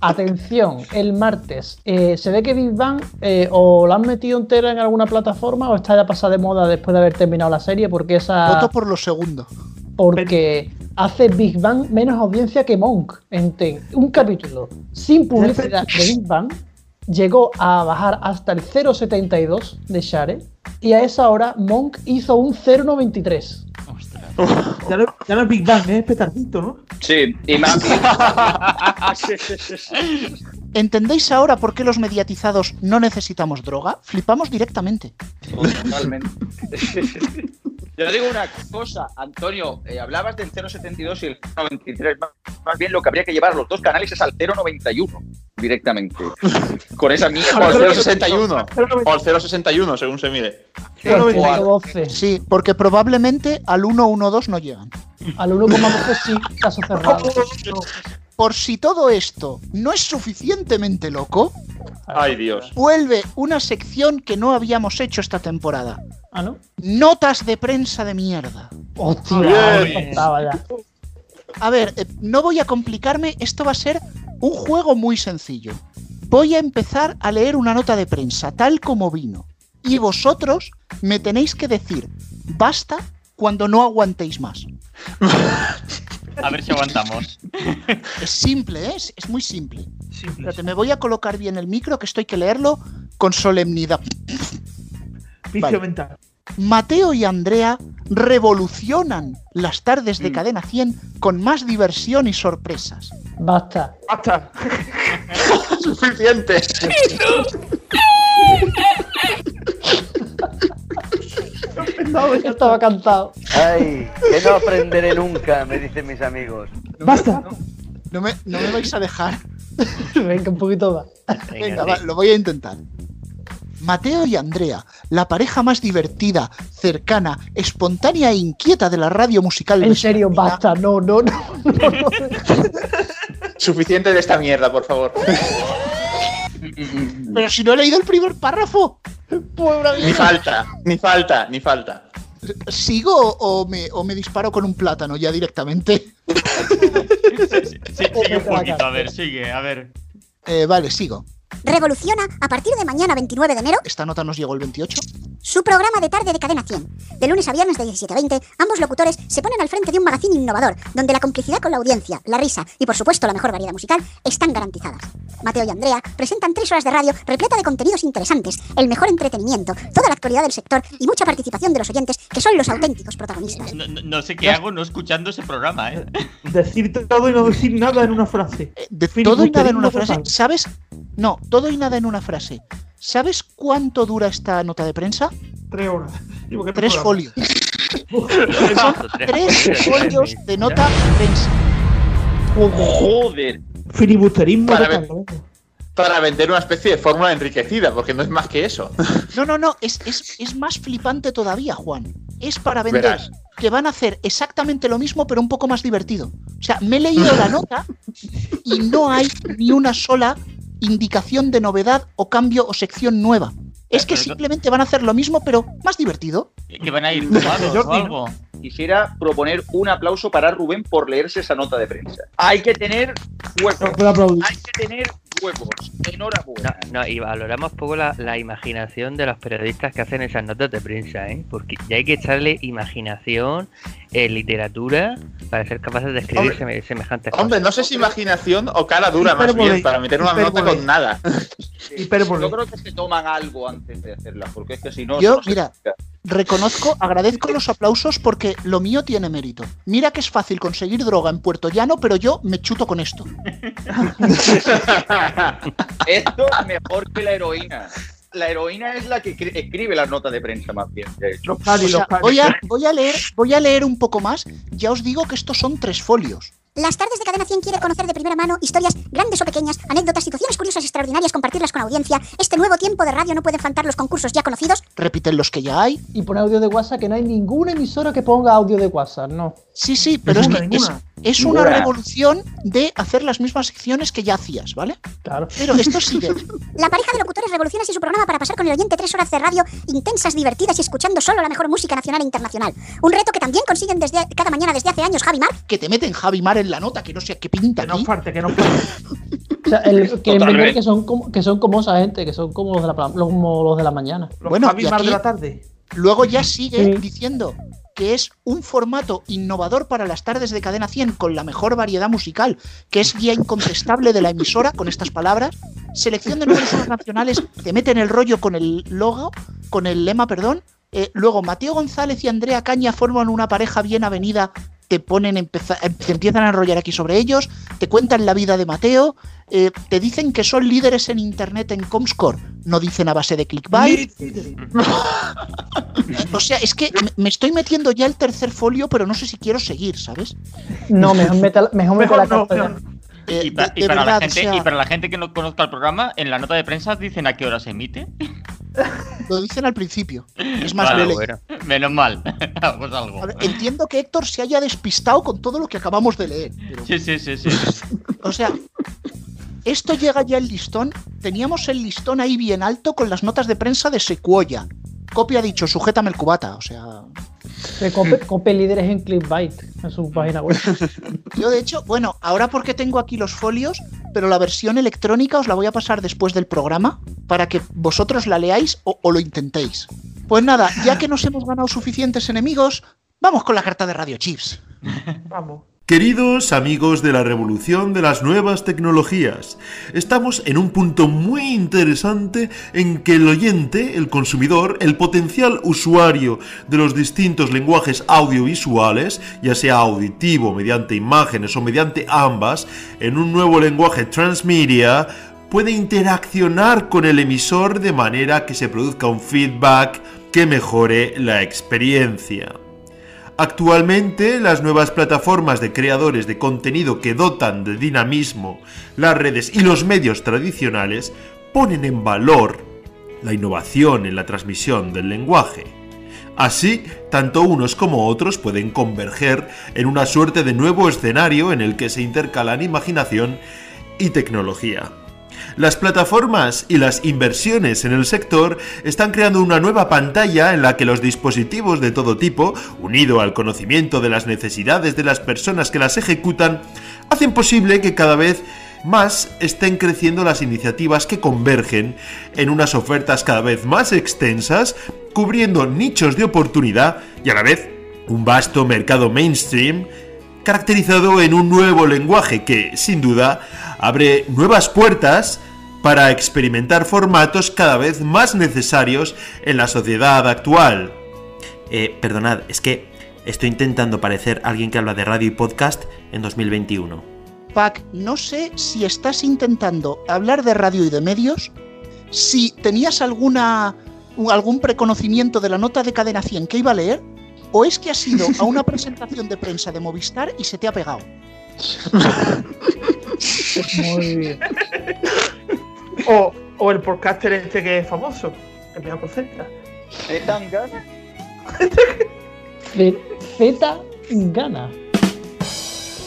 Atención, el martes. eh, se ve que Big Bang eh, o la han metido entera en alguna plataforma o está ya pasada de moda después de haber terminado la serie porque esa. Voto por lo segundo. Porque hace Big Bang menos audiencia que Monk en Ten. Un capítulo sin publicidad de Big Bang llegó a bajar hasta el 0.72 de Share y a esa hora Monk hizo un 0.93. Ya no, ya no es Big Bang, es petardito, ¿no? Sí, y más. ¿Entendéis ahora por qué los mediatizados no necesitamos droga? Flipamos directamente. Totalmente. Yo digo una cosa, Antonio, eh, hablabas del 0,72 y el 0,93. Más- Más bien lo que habría que llevar los dos canales es al 0,91 directamente. Con esa O mierda. el 061. O el 061, según se mire. Sí, porque probablemente al 112 no llegan. Al 1,12 sí, caso cerrado. Por si todo esto no es suficientemente loco, Ay, Dios. vuelve una sección que no habíamos hecho esta temporada. ¿Ah, no? Notas de prensa de mierda. Hostia, ya. A ver, eh, no voy a complicarme, esto va a ser un juego muy sencillo. Voy a empezar a leer una nota de prensa tal como vino. Y vosotros me tenéis que decir, basta cuando no aguantéis más. A ver si aguantamos. Es simple, ¿eh? es, es muy simple. Espérate, me voy a colocar bien el micro, que esto hay que leerlo con solemnidad. Vicio Vale. mental. Mateo y Andrea revolucionan las tardes Mm. de Cadena 100 con más diversión y sorpresas. Basta. Basta. Suficiente. Yo estaba cantado. Ay, que no aprenderé nunca, me dicen mis amigos. Basta. No me, no me vais a dejar. Venga, un poquito más. Venga, va, lo voy a intentar. Mateo y Andrea, la pareja más divertida, cercana, espontánea e inquieta de la radio musical. En serio, basta. No, no, no. Suficiente de esta mierda, por favor. Pero si no he leído el primer párrafo. Pobre Ni falta, ni falta, ni falta. ¿Sigo o me, o me disparo con un plátano ya directamente? Sí, sigue un poquito, a ver, sigue, a ver. Eh, vale, sigo. Revoluciona a partir de mañana 29 de enero Esta nota nos llegó el 28. su programa de tarde de cadena 100. De lunes a viernes de 17 a 20, ambos locutores se ponen al frente de un magazine innovador, donde la complicidad con la audiencia, la risa y por supuesto la mejor variedad musical están garantizadas. Mateo y Andrea presentan tres horas de radio repleta de contenidos interesantes, el mejor entretenimiento, toda la actualidad del sector y mucha participación de los oyentes, que son los auténticos protagonistas. No, no- no sé qué hago no escuchando ese programa, ¿eh? Decir todo y no decir nada en una frase. De todo y nada en una frase. ¿Sabes? No, todo y nada en una frase. ¿Sabes cuánto dura esta nota de prensa? Tres horas. Digo, ¿qué Tres folios. Son tres folios de nota de prensa. Joder. Filibusterismo Para, para vender una especie de fórmula enriquecida, porque no es más que eso. No, no, no, es, es, es más flipante todavía, Juan. Es para vender Verás. que van a hacer exactamente lo mismo, pero un poco más divertido. O sea, me he leído la nota y no hay ni una sola indicación de novedad o cambio o sección nueva. Es que simplemente van a hacer lo mismo, pero más divertido. Que van a ir tomados o algo. Quisiera proponer un aplauso para Rubén por leerse esa nota de prensa. Hay que tener. Hay que tener huevos. Enhorabuena. No, y valoramos poco la, la imaginación de los periodistas que hacen esas notas de prensa, ¿eh? Porque ya hay que echarle imaginación, eh, literatura, para ser capaces de escribir Hombre, seme- semejantes Hombre, no sé si imaginación o cara dura más bien, para meter una nota con nada. Hipérbole. Yo creo que se toman algo antes de hacerla, porque es que si no. Yo, no se mira, explica. Reconozco, agradezco los aplausos porque lo mío tiene mérito. Mira que es fácil conseguir droga en Puerto Llano, pero yo me chuto con esto. Esto es mejor que la heroína. La heroína es la que cri- escribe las notas de prensa, más bien. de hecho. O sea, a, voy, a leer, voy a leer un poco más. Ya os digo que estos son tres folios. Las tardes de Cadena 100 quiere conocer de primera mano historias grandes o pequeñas, anécdotas, situaciones curiosas extraordinarias, compartirlas con la audiencia. Este nuevo tiempo de radio no puede faltar los concursos ya conocidos. Repiten los que ya hay. Y pone audio de WhatsApp que no hay ninguna emisora que ponga audio de WhatsApp, no. Sí, sí, pero es que es. Es una revolución de hacer las mismas secciones que ya hacías, ¿vale? Claro. Pero esto sigue. La pareja de locutores revoluciona así su programa para pasar con el oyente tres horas de radio intensas, divertidas y escuchando solo la mejor música nacional e internacional. Un reto que también consiguen desde cada mañana desde hace años Javi Mar. Que te meten Javi Mar en la nota, que no sé qué pinta Que no aquí. falte, que no falte. O sea, el, que, que son como, que son como esa gente, que son como los de la, como los de la mañana. Los Bueno, Javi Mar de la tarde. Luego ya sigue Sí. diciendo que es un formato innovador para las tardes de Cadena 100 con la mejor variedad musical, que es guía incontestable de la emisora, con estas palabras. Selección de números nacionales, te meten el rollo con el logo, con el lema, perdón. Eh, luego, Mateo González y Andrea Caña forman una pareja bien avenida te ponen em- te empiezan a enrollar aquí sobre ellos, te cuentan la vida de Mateo, eh, te dicen que son líderes en internet en Comscore, no dicen a base de clickbait. o sea, es que me- estoy metiendo ya el tercer folio, pero no sé si quiero seguir, ¿sabes? No, mejor mete, la- mejor la. Eh, Y, de- para verdad, la o gente, sea- y para la gente que no conozca el programa, en la nota de prensa dicen a qué hora se emite. Lo dicen al principio. Es más, Vale, bueno. Menos mal. pues algo. A ver, entiendo que Héctor se haya despistado con todo lo que acabamos de leer. pero- Sí, sí, sí, sí. O sea, esto llega ya el listón. Teníamos el listón ahí bien alto con las notas de prensa de Secuoya. Copia ha dicho, sujétame el cubata. O sea, Se cope, cope líderes en clickbait en su página web. yo de hecho, bueno, ahora porque tengo aquí los folios, pero la versión electrónica os la voy a pasar después del programa para que vosotros la leáis o, o lo intentéis. Pues nada, ya que nos hemos ganado suficientes enemigos, vamos con la carta de Radio Chips. Vamos. Queridos amigos de la revolución de las nuevas tecnologías, estamos en un punto muy interesante en que el oyente, el consumidor, el potencial usuario de los distintos lenguajes audiovisuales, ya sea auditivo, mediante imágenes o mediante ambas, en un nuevo lenguaje transmedia, puede interaccionar con el emisor de manera que se produzca un feedback que mejore la experiencia. Actualmente, las nuevas plataformas de creadores de contenido que dotan de dinamismo las redes y los medios tradicionales ponen en valor la innovación en la transmisión del lenguaje. Así, tanto unos como otros pueden converger en una suerte de nuevo escenario en el que se intercalan imaginación y tecnología. Las plataformas y las inversiones en el sector están creando una nueva pantalla en la que los dispositivos de todo tipo, unido al conocimiento de las necesidades de las personas que las ejecutan, hacen posible que cada vez más estén creciendo las iniciativas que convergen en unas ofertas cada vez más extensas, cubriendo nichos de oportunidad y a la vez un vasto mercado mainstream caracterizado en un nuevo lenguaje que, sin duda, abre nuevas puertas para experimentar formatos cada vez más necesarios en la sociedad actual. Eh, perdonad, es que estoy intentando parecer alguien que habla de radio y podcast en 2021. Pac, no sé si estás intentando hablar de radio y de medios, si tenías alguna algún preconocimiento de la nota de cadena 100 que iba a leer, o es que has ido a una presentación de prensa de Movistar y se te ha pegado. Muy bien. O, o el podcaster este que es famoso, que me concentra. ¿Te dan ganas? Z Z gana.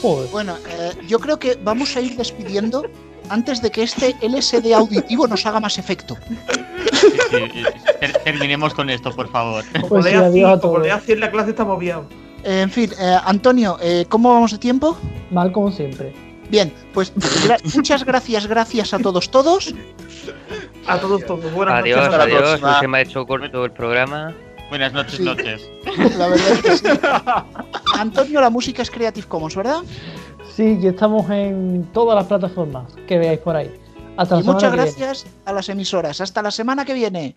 Joder. Bueno, eh, yo creo que vamos a ir despidiendo antes de que este LSD auditivo nos haga más efecto. Sí, sí, ter- terminemos con esto, por favor. Como Pues adiós como en la clase estamos bien. Eh, en fin, eh, Antonio, eh, ¿cómo vamos de tiempo? Mal como siempre. Bien, pues gra- muchas gracias, gracias a todos, todos. A todos, todos. Buenas Adiós, noches. hasta adiós. próxima. Se me ha hecho corto el programa. Buenas noches, Sí. noches. La verdad es que sí. Antonio, la música es Creative Commons, ¿verdad? Sí, y estamos en todas las plataformas que veáis por ahí. Hasta Y muchas viene. gracias a las emisoras. Hasta la semana que viene.